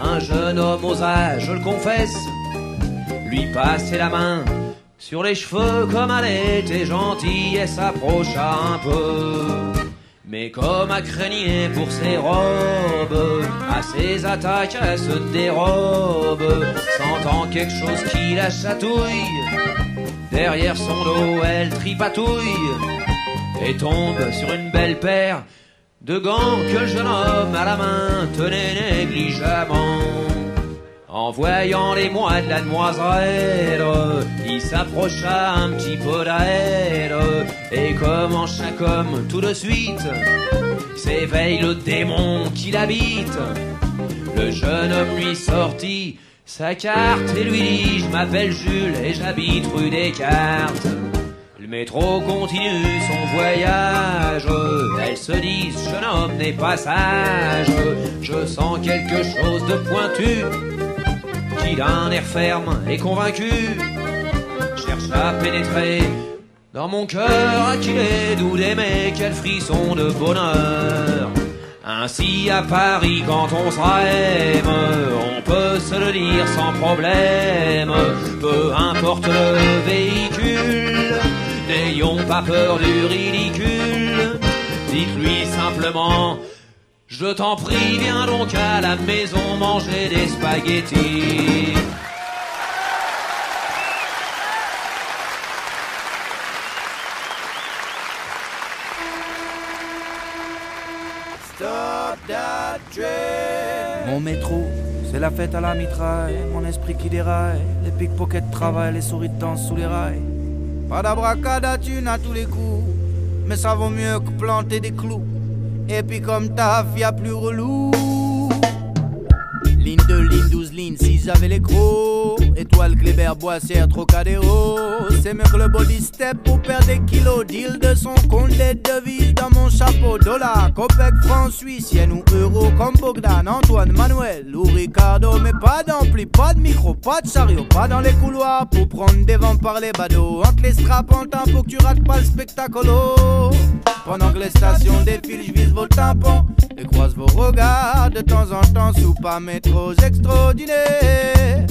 Un jeune homme aux âges, je le confesse, lui passait la main sur les cheveux comme elle était gentille et s'approcha un peu. Mais comme à craigner pour ses robes, à ses attaques elle se dérobe, sentant quelque chose qui la chatouille. Derrière son dos, elle tripatouille et tombe sur une belle paire de gants que le jeune homme à la main tenait négligemment. En voyant les mois de la demoiselle, il s'approcha un petit peu d'elle, et comme en chaque homme tout de suite, s'éveille le démon qui l'habite. Le jeune homme lui sortit sa carte et lui dit Je m'appelle Jules et j'habite rue Descartes. Métro continue son voyage. Elle se Ce jeune homme n'est pas sage. Je sens quelque chose de pointu qui d'un air ferme et convaincu cherche à pénétrer dans mon cœur à qui est doux d'aimer quel frisson de bonheur Ainsi à Paris quand on s'aime, on peut se le dire sans problème, peu importe le véhicule, n'ayons pas peur du ridicule, dites-lui simplement, je t'en prie, viens donc à la maison manger des spaghettis. Stop that train. Mon métro, c'est la fête à la mitraille. Mon esprit qui déraille. Les pickpockets travaillent, les souris dansent sous les rails. Pas d'abracada, thune à tous les coups. Mais ça vaut mieux que planter des clous. Et puis comme taf, y a plus relou. Ligne 2, ligne 12, ligne 6, j'avais les gros. Étoile, Kléber, Boissière, Trocadéro. C'est mieux que le body step pour perdre des kilos. Deal de son compte, des devises dans mon chapeau. Dollar, copec, franc, suisse, yen ou euro. Comme Bogdan, Antoine, Manuel ou Ricardo. Mais pas d'ampli, pas de micro, pas de chariot. Pas dans les couloirs pour prendre des vents par les badauds. Entre les straps en temps pour que tu rates pas le spectacolo. Pendant que les stations défilent, je vise vos tampons et croise vos regards de temps en temps sous pas métros extraordinaires.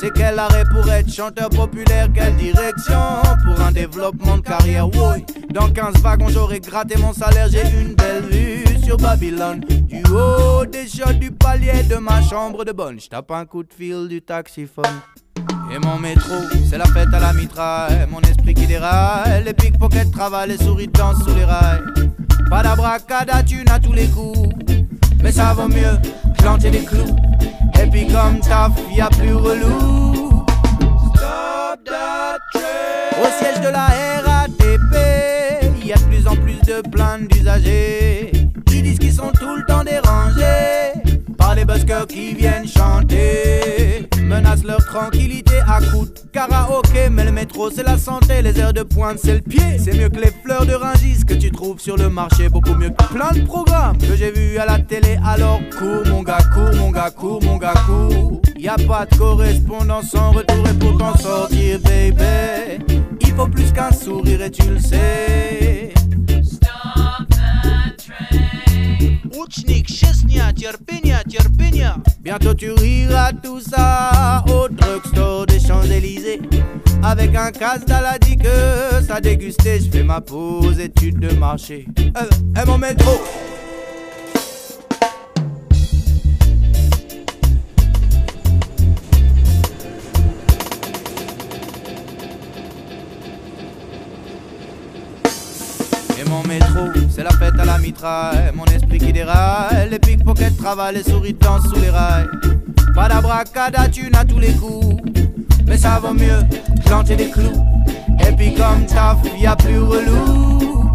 C'est quel arrêt pour être chanteur populaire, quelle direction pour un développement de carrière, oui. Dans 15 wagons, j'aurais gratté mon salaire, j'ai une belle vue sur Babylone. Du haut des du palier de ma chambre de bonne, je un coup de fil du taxiphone. Et mon métro, c'est la fête à la mitraille. Mon esprit qui déraille. Les pickpockets travaillent, les souris dansent sous les rails. Pas d'abracada, thune à tous les coups. Mais ça vaut mieux planter des clous. Et puis comme taf, y a plus relou. Stop that train. Au siège de la RATP, y a de plus en plus de plaintes d'usagers. Qui disent qu'ils sont tout le temps dérangés par les buskers qui viennent chanter. Menacent leur tranquillité à coups de karaoké. Mais le métro, c'est la santé, les heures de pointe, c'est le pied. C'est mieux que les fleurs de Rungis que tu trouves sur le marché. Beaucoup mieux que plein de programmes que j'ai vus à la télé. Alors cours, mon gars, cours, mon gars, cours, mon gars, cours. Y a pas de correspondance sans retour et pour t'en sortir, baby. Il faut plus qu'un sourire et tu le sais. Rouchnik, Chesnia, Tierpenia, Tierpenia. Bientôt tu riras tout ça au drugstore des Champs-Élysées. Avec un casse d'Aladi que euh, ça dégustait, je fais ma pause, étude de marché. Eh, eh mon métro, mon métro, c'est la fête à la mitraille. Mon esprit qui déraille. Les pickpockets travaillent, les souris dansent sous les rails. Pas d'abracada, thune à tous les coups. Mais ça vaut mieux planter des clous. Et puis comme taf, y a plus relou.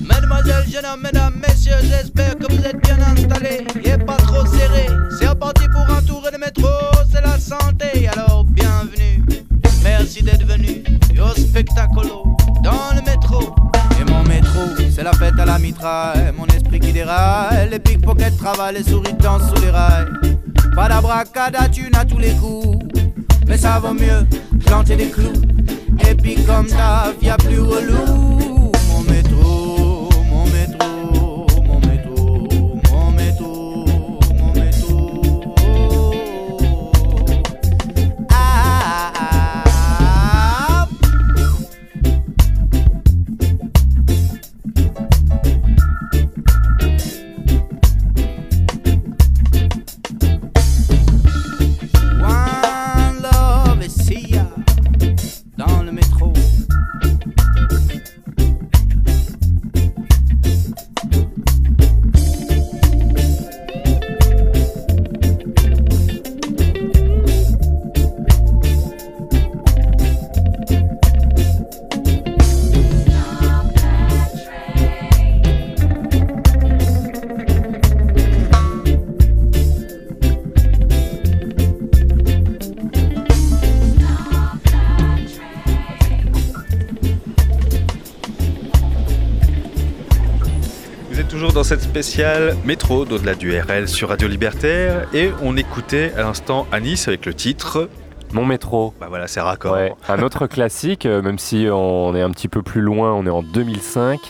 Mademoiselle, jeune homme, mesdames, messieurs, j'espère que vous êtes bien installés. Y est pas trop serré. C'est reparti pour un tour de métro, c'est la santé. Alors bienvenue, merci d'être venu. Yo spectacolo dans le métro. C'est la fête à la mitraille. Mon esprit qui déraille. Les pickpockets travaillent, les souris dansent sous les rails. Pas d'abracada, thune à tous les coups. Mais ça vaut mieux planter des clous. Et puis comme taf, y a plus relou. Cette spéciale métro d'au-delà du RL sur Radio Libertaire et on écoutait à l'instant Anis avec le titre Mon métro. Bah voilà, c'est raccord. Ouais, un autre classique, euh, même si on est un petit peu plus loin, on est en 2005.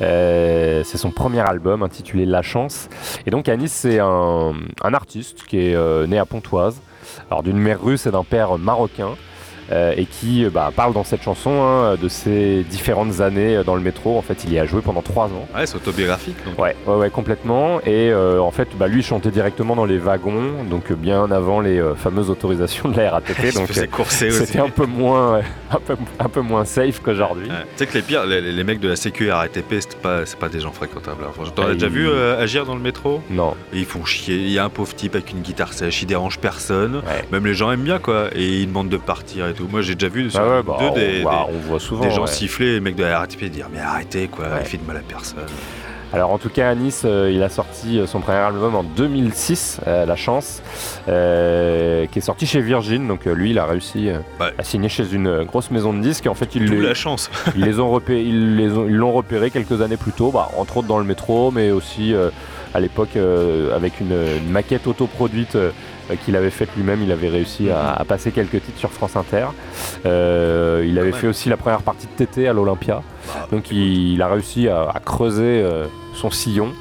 Euh, c'est son premier album intitulé La Chance. Et donc Anis, c'est un, un artiste qui est euh, né à Pontoise, alors d'une mère russe et d'un père marocain. Euh, et qui euh, bah, parle dans cette chanson hein, de ses différentes années euh, dans le métro. En fait, il y a joué pendant trois ans. Ouais, c'est autobiographique. Donc. Ouais, ouais, ouais, complètement. Et euh, en fait, bah, lui chantait directement dans les wagons, donc bien avant les euh, fameuses autorisations de la RATP. [laughs] Donc faisait courser aussi. c'était un peu moins, un peu, un peu moins safe qu'aujourd'hui. Ouais. Tu sais que les pires, les, les mecs de la Sécu RATP, c'est pas, c'est pas des gens fréquentables. Enfin, T'en as Ah, déjà vu agir dans le métro? Non. Et ils font chier. Il y a un pauvre type avec une guitare sèche, il dérange personne. Même les gens aiment bien quoi. Et ils demandent de partir et tout. Moi j'ai déjà vu sur ouais, bah, deux on des, voit- des- on voit souvent, des gens ouais. siffler, les mecs de la RATP dire mais arrêtez quoi, il fait de mal à personne. Alors en tout cas, à Nice, euh, il a sorti euh, son premier album en 2006, euh, La Chance, euh, qui est sorti chez Virgin. Donc lui, il a réussi à signer chez une grosse maison de disques. En fait, il D'où les- la chance. [laughs] ils les ont repé- ils les ont- ils l'ont repéré quelques années plus tôt, bah, entre autres dans le métro, mais aussi à l'époque avec une, une maquette autoproduite qu'il avait faite lui-même. Il avait réussi à, à passer quelques titres sur France Inter. Euh, il avait fait aussi la première partie de TT à l'Olympia. Donc il, il a réussi à, à creuser euh, son sillon.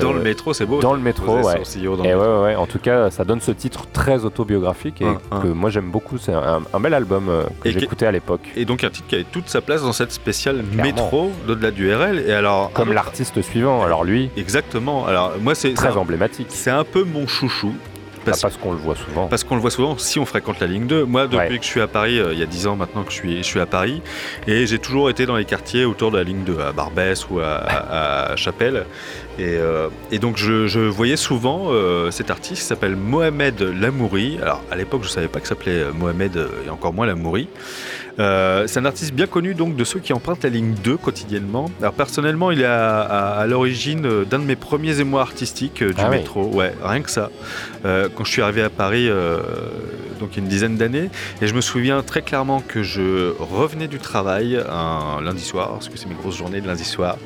Dans Euh, le métro, c'est beau. Dans le métro, ouais. dans Et le ouais, ouais, ouais. En tout cas, ça donne ce titre très autobiographique et Hein, hein. que moi j'aime beaucoup. C'est un, un bel album euh, que j'écoutais à l'époque. Et donc un titre qui avait toute sa place dans cette spéciale métro d'au-delà du RL. Et alors Comme l'artiste suivant. Alors lui, Exactement. Alors moi c'est Très emblématique. C'est un peu mon chouchou. Parce, parce qu'on le voit souvent. Parce qu'on le voit souvent si on fréquente la ligne 2. Moi, depuis Ouais. que je suis à Paris, euh, il y a 10 ans maintenant que je suis, je suis à Paris, et j'ai toujours été dans les quartiers autour de la ligne 2, à Barbès ou à, à- à Chapelle. Et, euh, et donc, je, je voyais souvent euh, cet artiste qui s'appelle Mohamed Lamouri. Alors, à l'époque, je ne savais pas que ça s'appelait euh, Mohamed et encore moins Lamouri. Euh, c'est un artiste bien connu donc de ceux qui empruntent la ligne 2 quotidiennement. Alors personnellement, il est à, à- à l'origine d'un de mes premiers émois artistiques du Ah oui. métro. Ouais, rien que ça. Quand je suis arrivé à Paris, donc il y a une dizaine d'années, et je me souviens très clairement que je revenais du travail un lundi soir, parce que c'est mes grosses journées de lundi soir.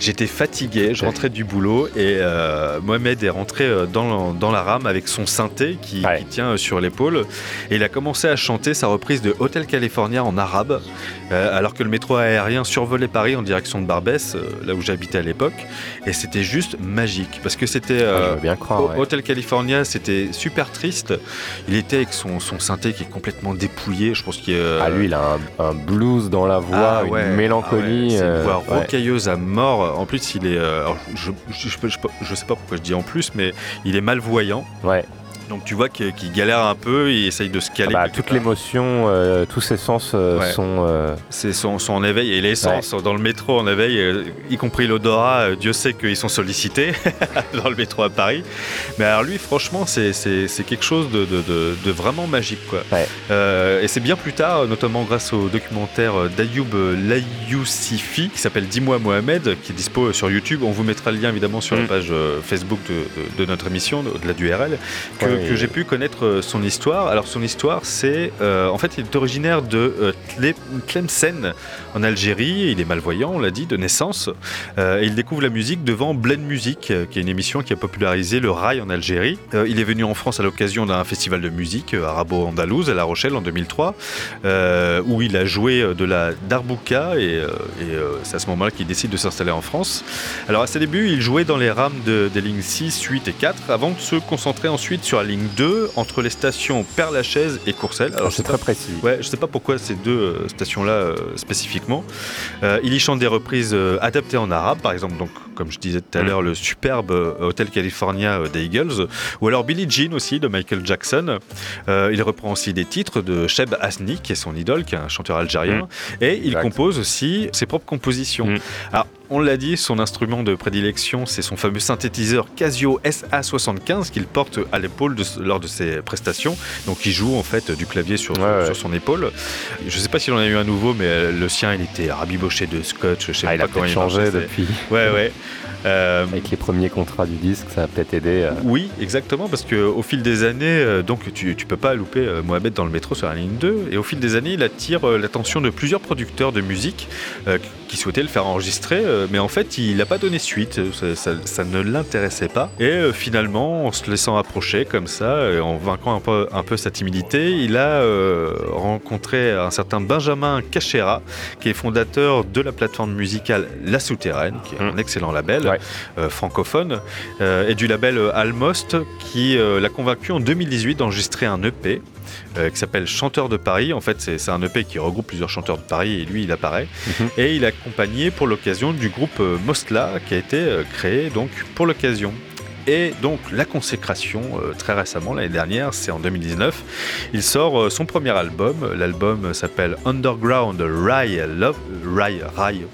J'étais fatigué, je rentrais du boulot et euh, Mohamed est rentré euh, dans, dans la rame avec son synthé qui, qui tient euh, sur l'épaule. Et il a commencé à chanter sa reprise de Hotel California en arabe euh, alors que le métro aérien survolait Paris en direction de Barbès, euh, là où j'habitais à l'époque et c'était juste magique parce que c'était Ah, euh, Ho- ouais. Hotel California, c'était super triste. Il était avec son, son synthé qui est complètement dépouillé. Je pense qu'il Ah, lui, il a un, un blues dans la voix, Ah ouais, une mélancolie. ah ouais, c'est euh, une voix ouais. rocailleuse à mort. En plus, il est. alors, je, je, je, je- je sais pas pourquoi je dis en plus, mais il est malvoyant. Ouais. Donc tu vois qu'il galère un peu, il essaye de se caler. Ah bah, toute l'émotion, euh, tous ses sens euh, Ouais. sont. euh, C'est son, son éveil et l'essence dans le métro en éveil, euh, y compris l'odorat. Dieu sait qu'ils sont sollicités [laughs] dans le métro à Paris. Mais alors lui, franchement, c'est quelque chose de, de- de- de vraiment magique. Quoi. Et c'est bien plus tard, notamment grâce au documentaire d'Ayoub Layoussifi qui s'appelle Dis-moi Mohamed, qui est dispo sur YouTube. On vous mettra le lien évidemment sur la page euh, Facebook de, notre émission, au-delà du RL, que, Que j'ai pu connaître euh, son histoire. Alors son histoire, c'est euh, en fait il est originaire de euh, Tle- Tlemcen en Algérie. Il est malvoyant, on l'a dit, de naissance. Euh, et il découvre la musique devant Blend Music, qui est une émission qui a popularisé le rail en Algérie. Il est venu en France à l'occasion d'un festival de musique arabo-andalouse à La Rochelle en 2003, euh, où il a joué de la darbouka et, et, c'est à ce moment-là qu'il décide de s'installer en France. Alors à ses débuts, il jouait dans les rames de- des lignes 6, 8 et 4 avant de se concentrer ensuite sur la ligne 2 entre les stations Père-Lachaise et Courcelles. Ah, je c'est très pas- précis. Ouais, je sais pas pourquoi ces deux euh, stations-là euh, spécifiquement. Euh, il y chante des reprises euh, adaptées en arabe, par exemple, donc comme je disais tout à l'heure, le superbe Hotel California des Eagles, ou alors Billie Jean aussi de Michael Jackson. Il reprend aussi des titres de Sheb Asni, qui est son idole, qui est un chanteur algérien, et il compose aussi ses propres compositions. Alors, on l'a dit, son instrument de prédilection, c'est son fameux synthétiseur Casio SA75 qu'il porte à l'épaule lors de ses prestations. Donc, il joue en fait du clavier sur, sur son épaule. Je sais pas s'il en a eu un nouveau, mais euh, le sien, il était rabiboché de scotch. Je sais Ah, il pas a comment il changé depuis. [laughs] Ouais, ouais. Euh, Avec les premiers contrats du disque, ça a peut-être aidé. euh, Oui, exactement, parce qu'au fil des années, euh, donc tu, tu peux pas louper Mohamed dans le métro sur la ligne 2, et au fil des années, il attire l'attention de plusieurs producteurs de musique qui souhaitaient le faire enregistrer, euh, mais en fait, il n'a pas donné suite, ça, ça- ça ne l'intéressait pas. Et euh, finalement, en se laissant approcher comme ça, et en vainquant un peu, un peu sa timidité, il a euh, rencontré un certain Benjamin Cachera, qui est fondateur de la plateforme musicale La Souterraine, qui est un excellent label euh, francophone, euh, et du label euh, Almost, qui euh, l'a convaincu en 2018 d'enregistrer un EP. Euh, qui s'appelle Chanteur de Paris. En fait, c'est un EP qui regroupe plusieurs chanteurs de Paris et lui, il apparaît. Et il est accompagné pour l'occasion du groupe euh, Mostla qui a été euh, créé donc pour l'occasion. Et donc la consécration euh, très récemment, l'année dernière, c'est en 2019. Il sort euh, son premier album. L'album s'appelle Underground Rye Love. Rye. Rye.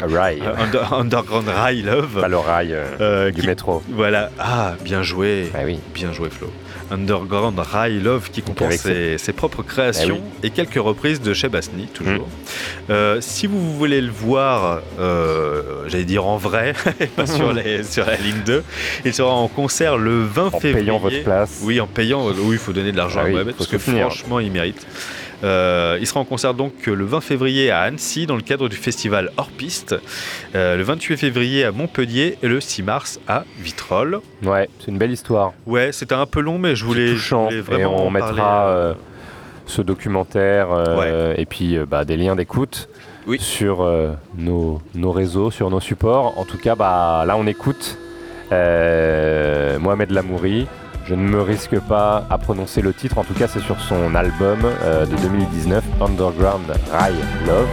[laughs] Under- Underground Rye Love. Pas le rail euh, du qui- métro. Voilà. Ah, bien joué. oui. Bien joué, Flo. Underground Rye Love qui comprend avec ses, ses propres créations Eh et quelques reprises de Chebasny, toujours. Mm. Euh, si vous voulez le voir, euh, j'allais dire en vrai, [laughs] pas sur, [laughs] les- sur la ligne 2, il sera en concert le 20 février. payant votre place. Oui, en payant. Oui, il faut donner de l'argent Ah à Mohamed parce que franchement, il mérite. Euh, il sera en concert donc le 20 février à Annecy dans le cadre du festival Hors Piste, euh, le 28 février à Montpellier et le 6 mars à Vitrolles. Ouais, c'est une belle histoire. Ouais, c'était un peu long, mais je voulais, je touchant. voulais Et on en mettra euh, ce documentaire et puis bah, des liens d'écoute sur euh, nos, nos réseaux, sur nos supports. En tout cas, bah, là on écoute euh, Mohamed Lamouri. Je ne me risque pas à prononcer le titre, en tout cas c'est sur son album euh, de 2019, Underground Rye Love.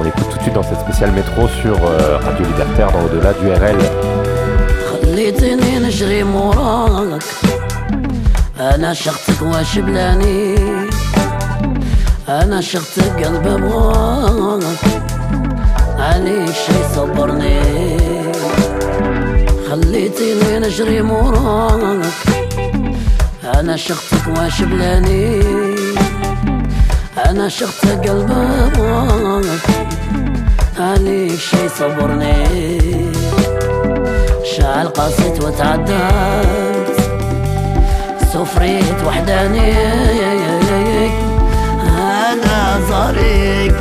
On écoute tout de suite dans cette spéciale métro sur euh, Radio Libertaire dans Au-delà du RL. خليتني نجري موراك انا شختك واش بلاني انا شختك قلب ابغاك عليك شي صبرني خليتني نجري موراك أنا شخصك واش بلاني؟ أنا شخص قلبك عليك شي صبرني. شعل قاسيت وتعدات سفريت وحداني. هذا ظريك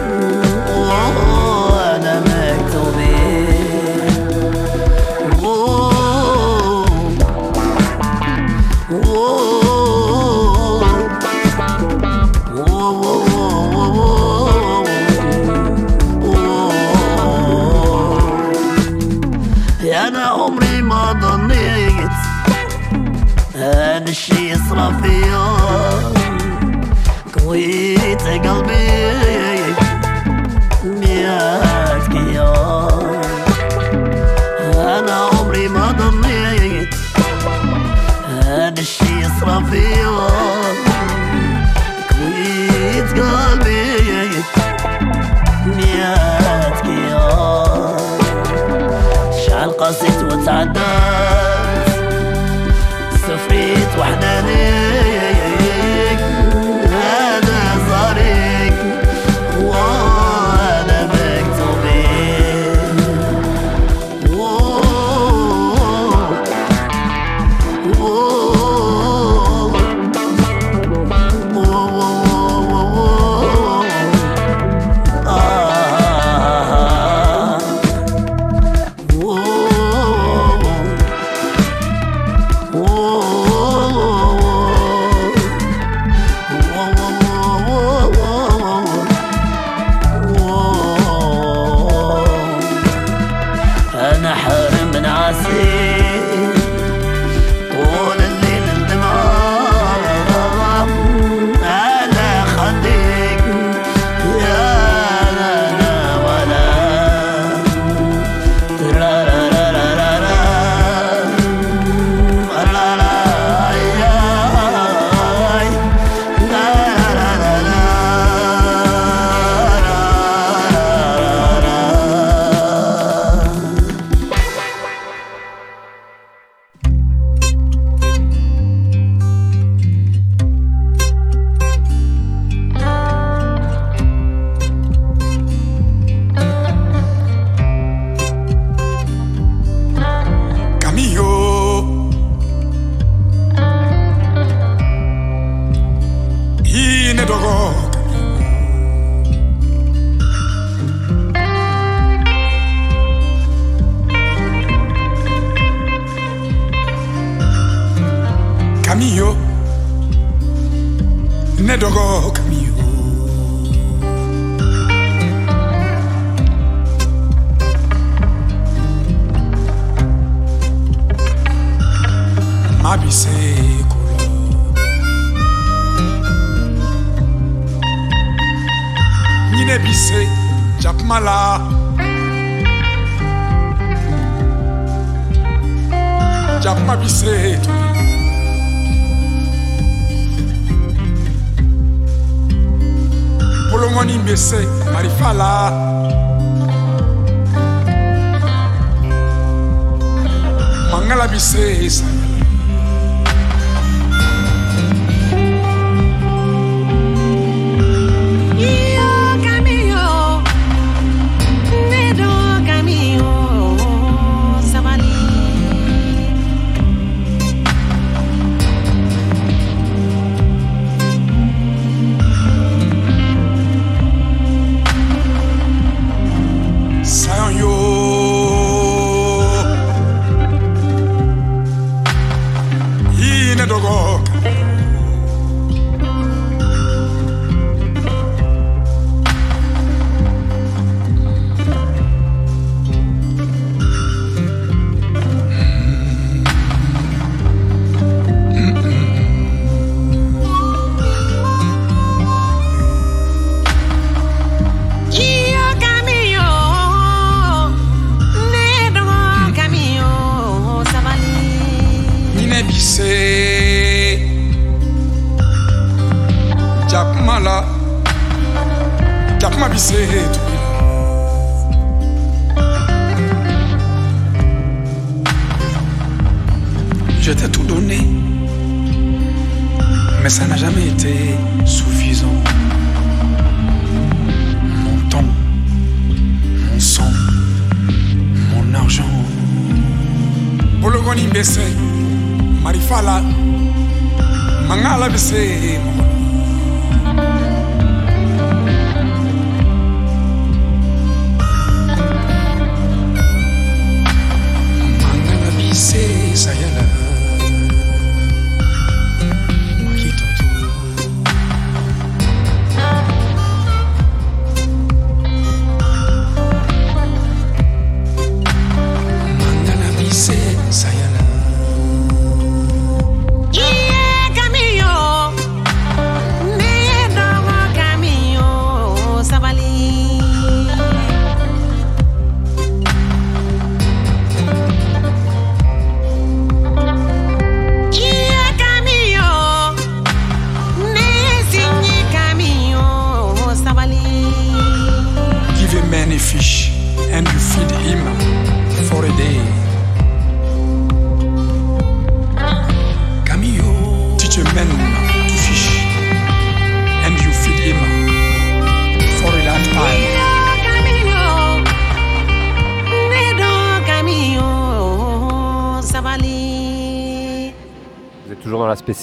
حصرفيان قويت قلبي مئات كيان أنا عمري ما ضنيت هذا الشي يصرى فيا قويت قلبي مئات كيان شحال قاسيت وتعديت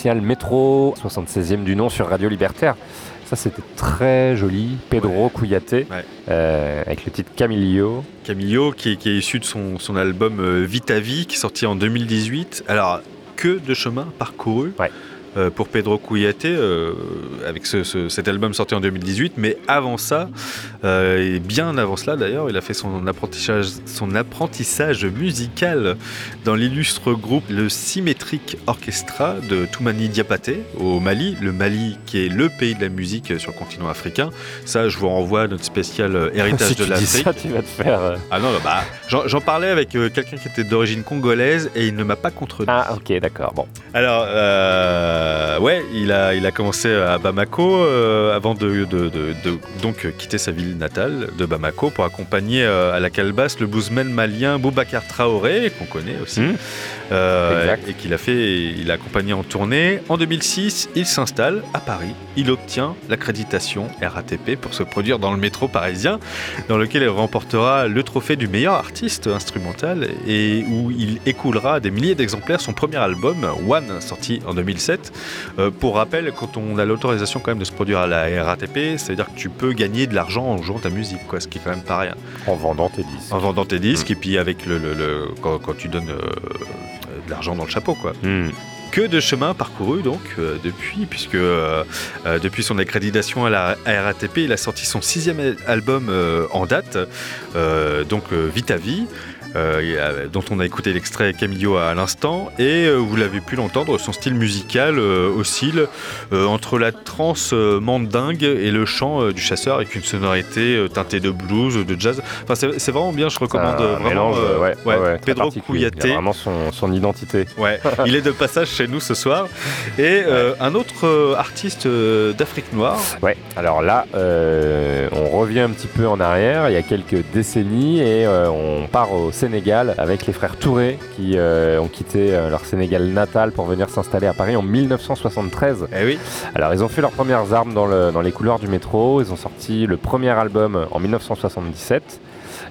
spéciale métro, 76e du nom sur Radio Libertaire. Ça, c'était très joli. Pedro Cuyate, euh, avec le titre Camillo. Camillo, qui est, qui est issu de son, son album euh, Vita Vie, qui est sorti en 2018. Alors, que de chemin parcouru euh, pour Pedro Cuyate, euh, avec ce- ce- cet album sorti en 2018. Mais avant ça, et bien avant cela d'ailleurs, il a fait son apprentissage, son apprentissage musical dans l'illustre groupe Le Symétrique Orchestra de Toumani Diapaté au Mali. Le Mali qui est le pays de la musique sur le continent africain. Ça, je vous renvoie à notre spécial euh, [laughs] héritage Si de l'Afrique. ça, tu vas te faire. euh, Ah non, bah, j'en parlais avec euh, quelqu'un qui était d'origine congolaise et il ne m'a pas contredit. Ah, ok, d'accord. Bon. Alors, euh, ouais, il a, il a commencé à Bamako euh, avant de, de- de- de- donc euh, quitter sa ville natale de Bamako pour accompagner euh, à la calebasse le bluesman malien Boubacar Traoré, qu'on connaît aussi, euh, Exact. et qu'il a fait, il a accompagné en tournée. En 2006, il s'installe à Paris. Il obtient l'accréditation RATP pour se produire dans le métro parisien, dans lequel il remportera le trophée du meilleur artiste instrumental et où il écoulera des milliers d'exemplaires son premier album, One, sorti en 2007. Euh, pour rappel, quand on a l'autorisation quand même de se produire à la RATP, c'est-à-dire que tu peux gagner de l'argent en jouant ta musique, quoi, ce qui est quand même pas rien. En vendant tes disques. En vendant tes disques et puis avec le, le- le- quand, quand tu donnes euh, de l'argent dans le chapeau, quoi. que de chemin parcouru donc euh, depuis, puisque euh, euh, depuis son accréditation à la RATP, il a sorti son sixième album en date, donc Vita Vie. Euh, a- dont on a écouté l'extrait Camillo à, l'instant et euh, vous l'avez pu l'entendre son style musical euh, oscille euh, entre la trance euh, mandingue et le chant euh, du chasseur avec une sonorité euh, teintée de blues de jazz enfin c'est vraiment bien je recommande euh, vraiment mélange, euh, ouais, ouais, ouais, Pedro Couillaté vraiment son, son identité. Ouais, [laughs] il est de passage chez nous ce soir. Et euh, un autre euh, artiste euh, d'Afrique noire. Ouais, alors là, euh, on revient un petit peu en arrière, il y a quelques décennies, et euh, on part au Sénégal avec les frères Touré qui euh, ont quitté euh, leur Sénégal natal pour venir s'installer à Paris en 1973. Eh oui. Alors ils ont fait leurs premières armes dans, le- dans les couloirs du métro, ils ont sorti le premier album en 1977.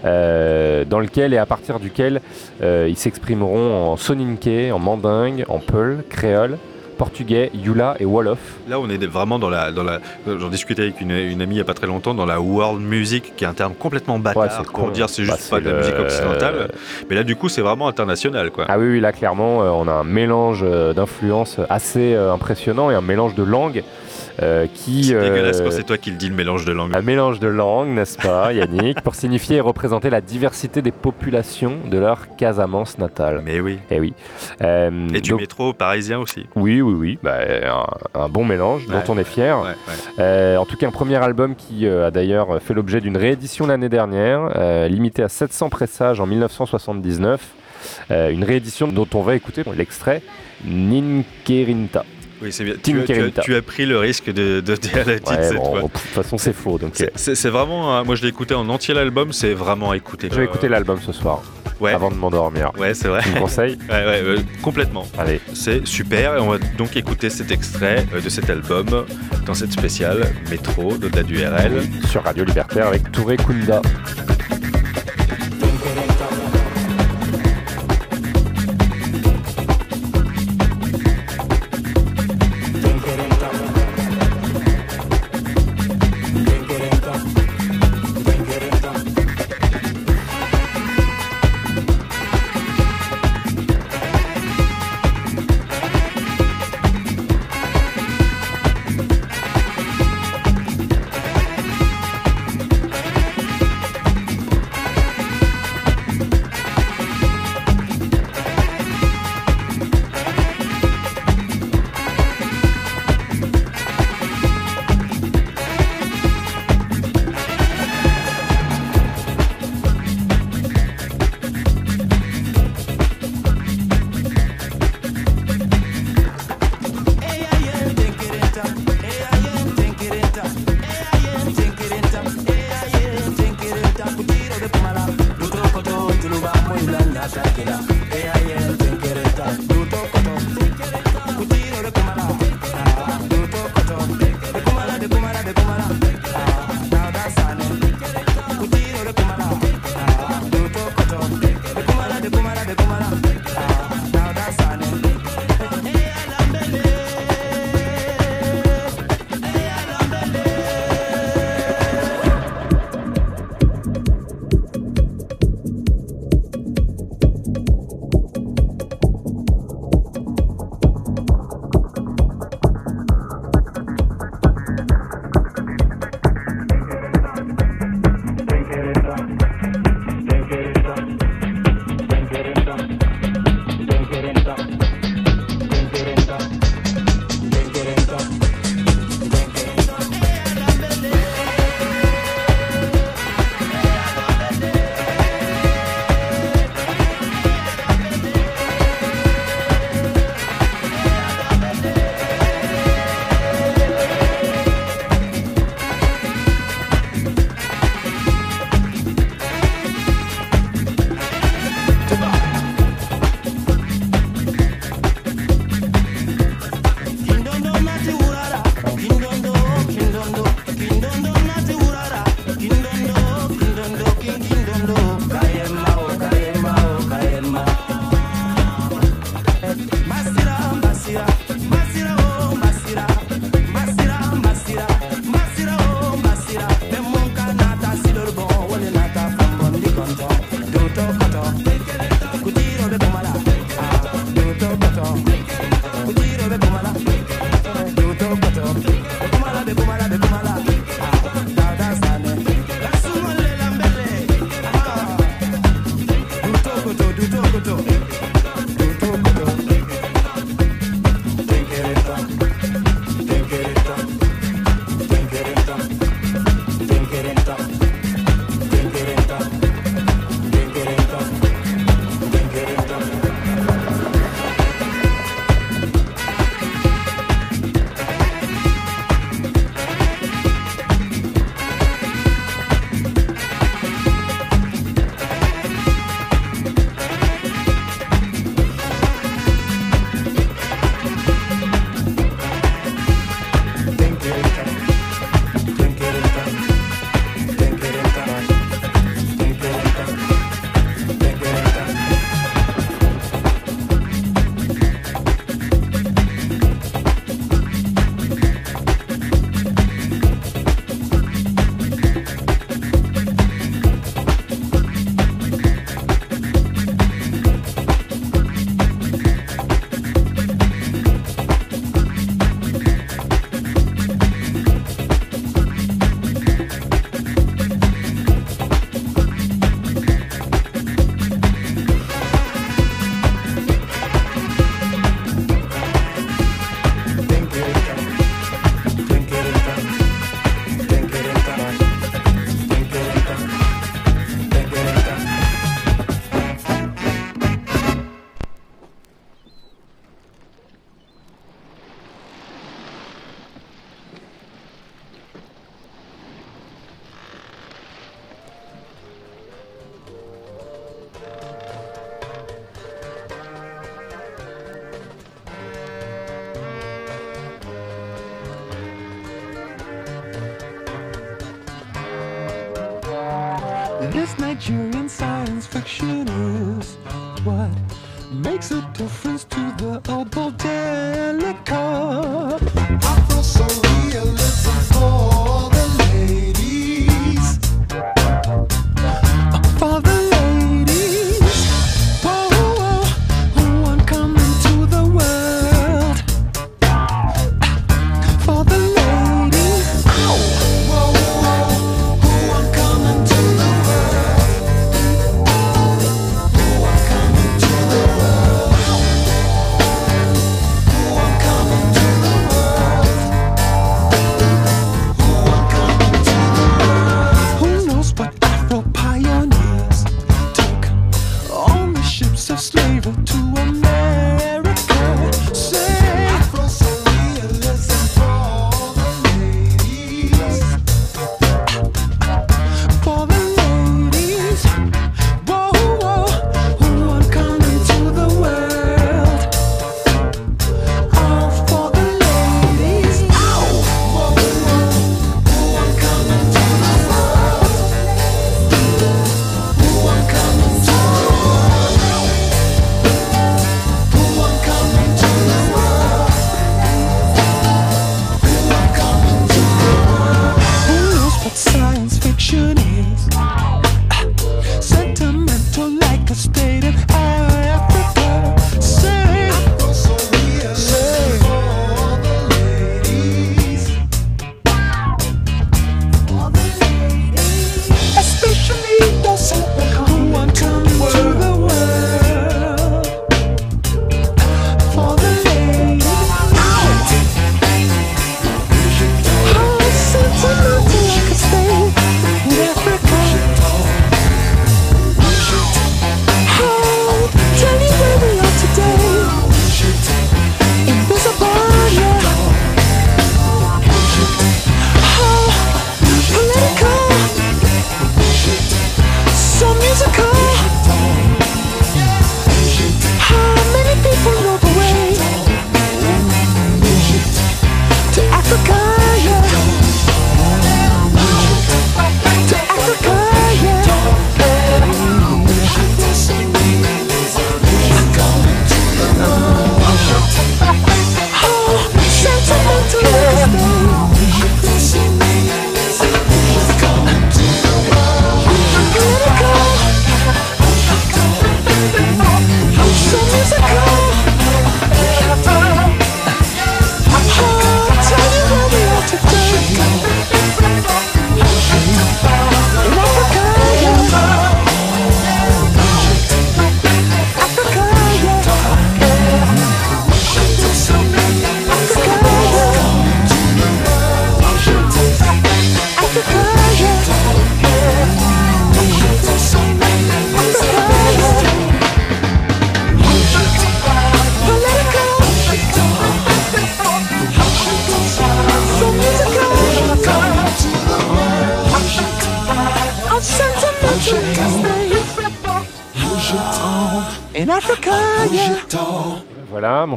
euh, dans lequel et à partir duquel euh, ils s'exprimeront en soninké, en mandingue, en peul, créole, portugais, yula et wolof. Là, on est vraiment dans la. Dans la J'en discutais avec une, une amie il n'y a pas très longtemps, dans la world music, qui est un terme complètement bâtard Ouais, pour dire c'est Bah, juste pas c'est de la musique occidentale. Mais là, du coup, c'est vraiment international, quoi. Ah oui, oui, là clairement, euh, on a un mélange euh, d'influences assez euh, impressionnant et un mélange de langues euh, qui. C'est euh, dégueulasse quand c'est toi qui le dis, le mélange de langues. Un mélange de langues, n'est-ce pas, [laughs] Yannick, pour signifier et représenter la diversité des populations de leur Casamance natale. Mais oui. Et oui. Euh, Et du donc- métro parisien aussi. oui, oui, oui, bah, un, un bon mélange Ouais. dont on est fier. Ouais, ouais. En tout cas, un premier album qui a d'ailleurs fait l'objet d'une réédition l'année dernière, euh, limité à 700 pressages en 1979. Euh, une réédition dont on va écouter bon, l'extrait Ninkerinta. Oui, c'est bien. Tu, as- tu as, Tinkerinta. tu as pris le risque de, de dire la titre Ouais, cette bon, fois. de toute façon, c'est faux. Donc, euh, C'est- vraiment. Moi, je l'ai écouté en entier l'album, c'est vraiment à écouter. je vais écouter l'album ce soir, Ouais. avant de m'endormir. Ouais, c'est vrai. Tu me conseilles [laughs] Ouais, ouais, complètement. Allez. C'est super et on va donc écouter cet extrait euh, de cet album dans cette spéciale métro d'au-delà du RL. Sur Radio Libertaire avec Touré Kunda.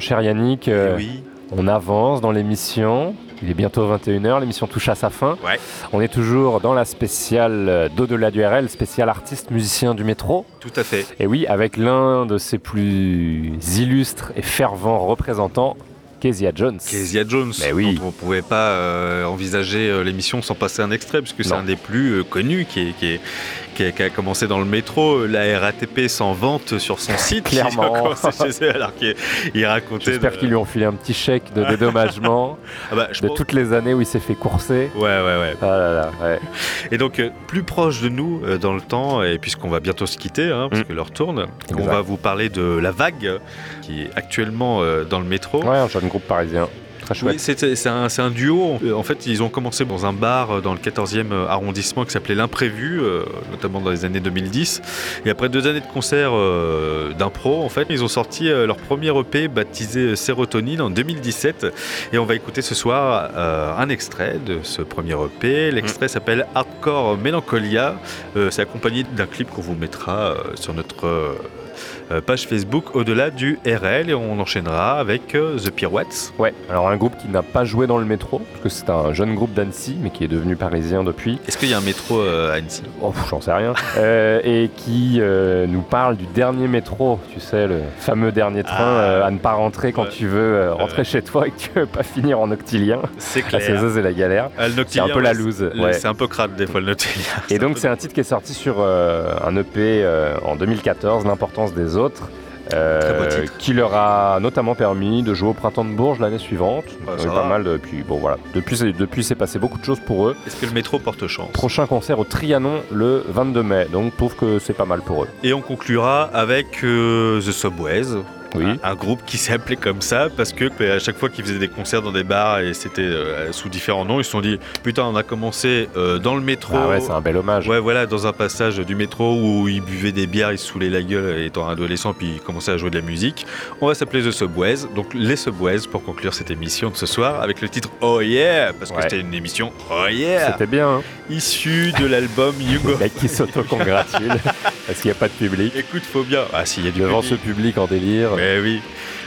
Cher Yannick, euh, oui. on avance dans l'émission. Il est bientôt 21h, l'émission touche à sa fin. Ouais. On est toujours dans la spéciale euh, d'au-delà du RL, spécial artiste musicien du métro. Tout à fait. Et oui, avec l'un de ses plus illustres et fervents représentants, Kezia Jones. Kezia Jones, Mais oui. dont on ne pouvait pas euh, envisager euh, l'émission sans passer un extrait, puisque c'est un des plus euh, connus qui, est- qui, est- qui a, qui a commencé dans le métro. La RATP s'en vante sur son site. [laughs] Clairement. Chez eux, alors qu'il il racontait. J'espère de- qu'ils lui ont filé un petit chèque de [laughs] dédommagement Ah bah, je de pense- toutes les années où il s'est fait courser. Ouais, ouais, ouais. Ah là là, ouais. [laughs] Et donc, euh, plus proche de nous euh, dans le temps, et puisqu'on va bientôt se quitter, hein, parce Mm. que l'heure tourne, on va vous parler de La Vague, qui est actuellement euh, dans le métro. Ouais, un jeune groupe parisien. Très chouette. Oui, c'est un, duo. Euh, En fait, ils ont commencé dans un bar euh, dans le 14e arrondissement qui s'appelait L'Imprévu, euh, notamment dans les années 2010. Et après deux années de concerts euh, d'impro, en fait, ils ont sorti euh, leur premier EP baptisé Sérotonine en 2017. Et on va écouter ce soir euh, un extrait de ce premier EP. L'extrait s'appelle Hardcore Mélancolia. Euh, c'est accompagné d'un clip qu'on vous mettra euh, sur notre euh, euh, page Facebook au-delà du RL et on enchaînera avec euh, The Pirouettes. Ouais, alors un groupe qui n'a pas joué dans le métro, parce que c'est un jeune groupe d'Annecy, mais qui est devenu parisien depuis. Est-ce qu'il y a un métro euh, à Annecy? Oh, j'en sais rien. [laughs] Euh, et qui euh, nous parle du dernier métro, tu sais, le fameux dernier train Ah. euh, à ne pas rentrer quand Ouais. tu veux euh, rentrer chez toi et que tu veux pas finir en octilien. C'est Ah, clair. c'est ça, c'est la galère. Ah, c'est un peu la loose. c'est- ouais. C'est un peu crade des fois le Noctilien. Et donc c'est un titre qui est sorti sur euh, un EP euh, en 2014, L'importance des autres. euh, qui leur a notamment permis de jouer au printemps de Bourges l'année suivante. Ça va. pas mal de, puis bon voilà. Depuis, depuis c'est passé beaucoup de choses pour eux. Est-ce que le métro porte chance? Prochain concert au Trianon le 22 mai, donc je trouve que c'est pas mal pour eux. Et on conclura avec euh, The Subways. Oui. Un groupe qui s'est appelé comme ça parce que euh, à chaque fois qu'ils faisaient des concerts dans des bars et c'était euh, sous différents noms, ils se sont dit putain on a commencé euh, dans le métro. Ah ouais, c'est un bel hommage. Ouais voilà, dans un passage du métro où ils buvaient des bières, ils se saoulaient la gueule étant adolescents puis ils commençaient à jouer de la musique. On va s'appeler The Subways, donc les Subways pour conclure cette émission de ce soir avec le titre Oh Yeah parce que Ouais. c'était une émission Oh Yeah C'était bien. Hein issue de l'album [laughs] Hugo. Le mec qui s'auto-congratule [laughs] parce qu'il n'y a pas de public. Écoute, faut bien. Ah, s'il y a du Devant public. ce public en délire. Mais oui.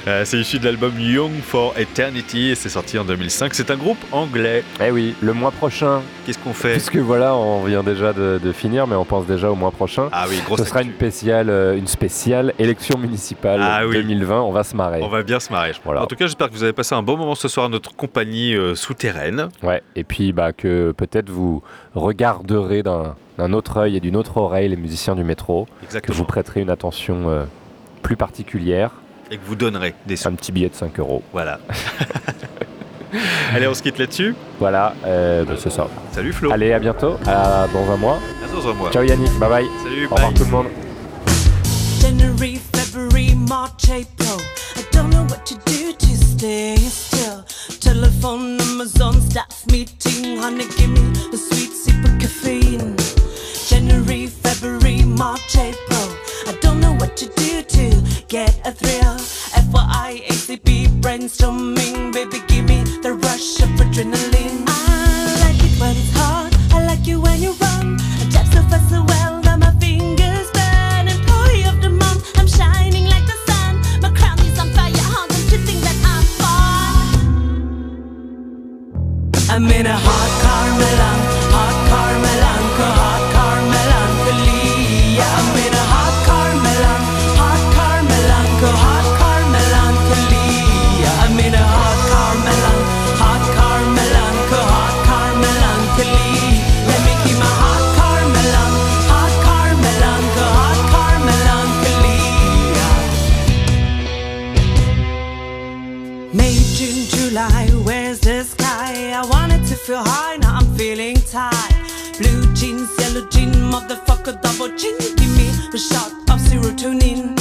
Euh, c'est issu de l'album Young for Eternity et c'est sorti en 2005. C'est un groupe anglais. Eh oui, le mois prochain. Qu'est-ce qu'on fait Puisque voilà, on vient déjà de, de finir, mais on pense déjà au mois prochain. Ah oui, grosse Ce sera une spéciale, euh, une spéciale élection municipale Ah oui. 2020. On va se marrer. On va bien se marrer. Voilà. En tout cas, j'espère que vous avez passé un bon moment ce soir à notre compagnie euh, souterraine. Ouais, et puis bah, que peut-être vous regarderez d'un autre œil et d'une autre oreille les musiciens du métro. Exactement. Que vous prêterez une attention plus particulière. Et que vous donnerez des sous. Un petit billet de 5 euros. Voilà. [laughs] Allez, on se quitte là-dessus. Voilà, euh, bah, c'est ça. Salut Flo. Allez, à bientôt, à dans un mois. À dans un mois. Ciao Yannick, bye bye. Salut, Au revoir bye. tout le monde. January, February, March, April. I don't know what to do to stay still. Telephone numbers on staff meeting. Honey, give me a sweet sip of caffeine. January, February, March, April. Get a thrill. FYI, ACP, brainstorming. Baby, give me the rush of adrenaline. I like it when it's hard. I like you when you run. I tap so fast so well that my fingers burn. Employee of the month, I'm shining like the sun. My crown is on fire, how don't think that I'm fun? I'm in a hot hot Carmelan, motherfucker, double chin. Give me a shot of serotonin.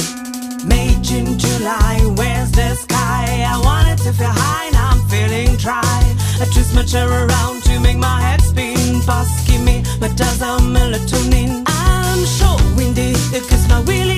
May, June, July, where's the sky? I wanted to feel high, now I'm feeling dry. I twist my chair around to make my head spin. Boss, give me my dose of melatonin. I'm so windy, cause my will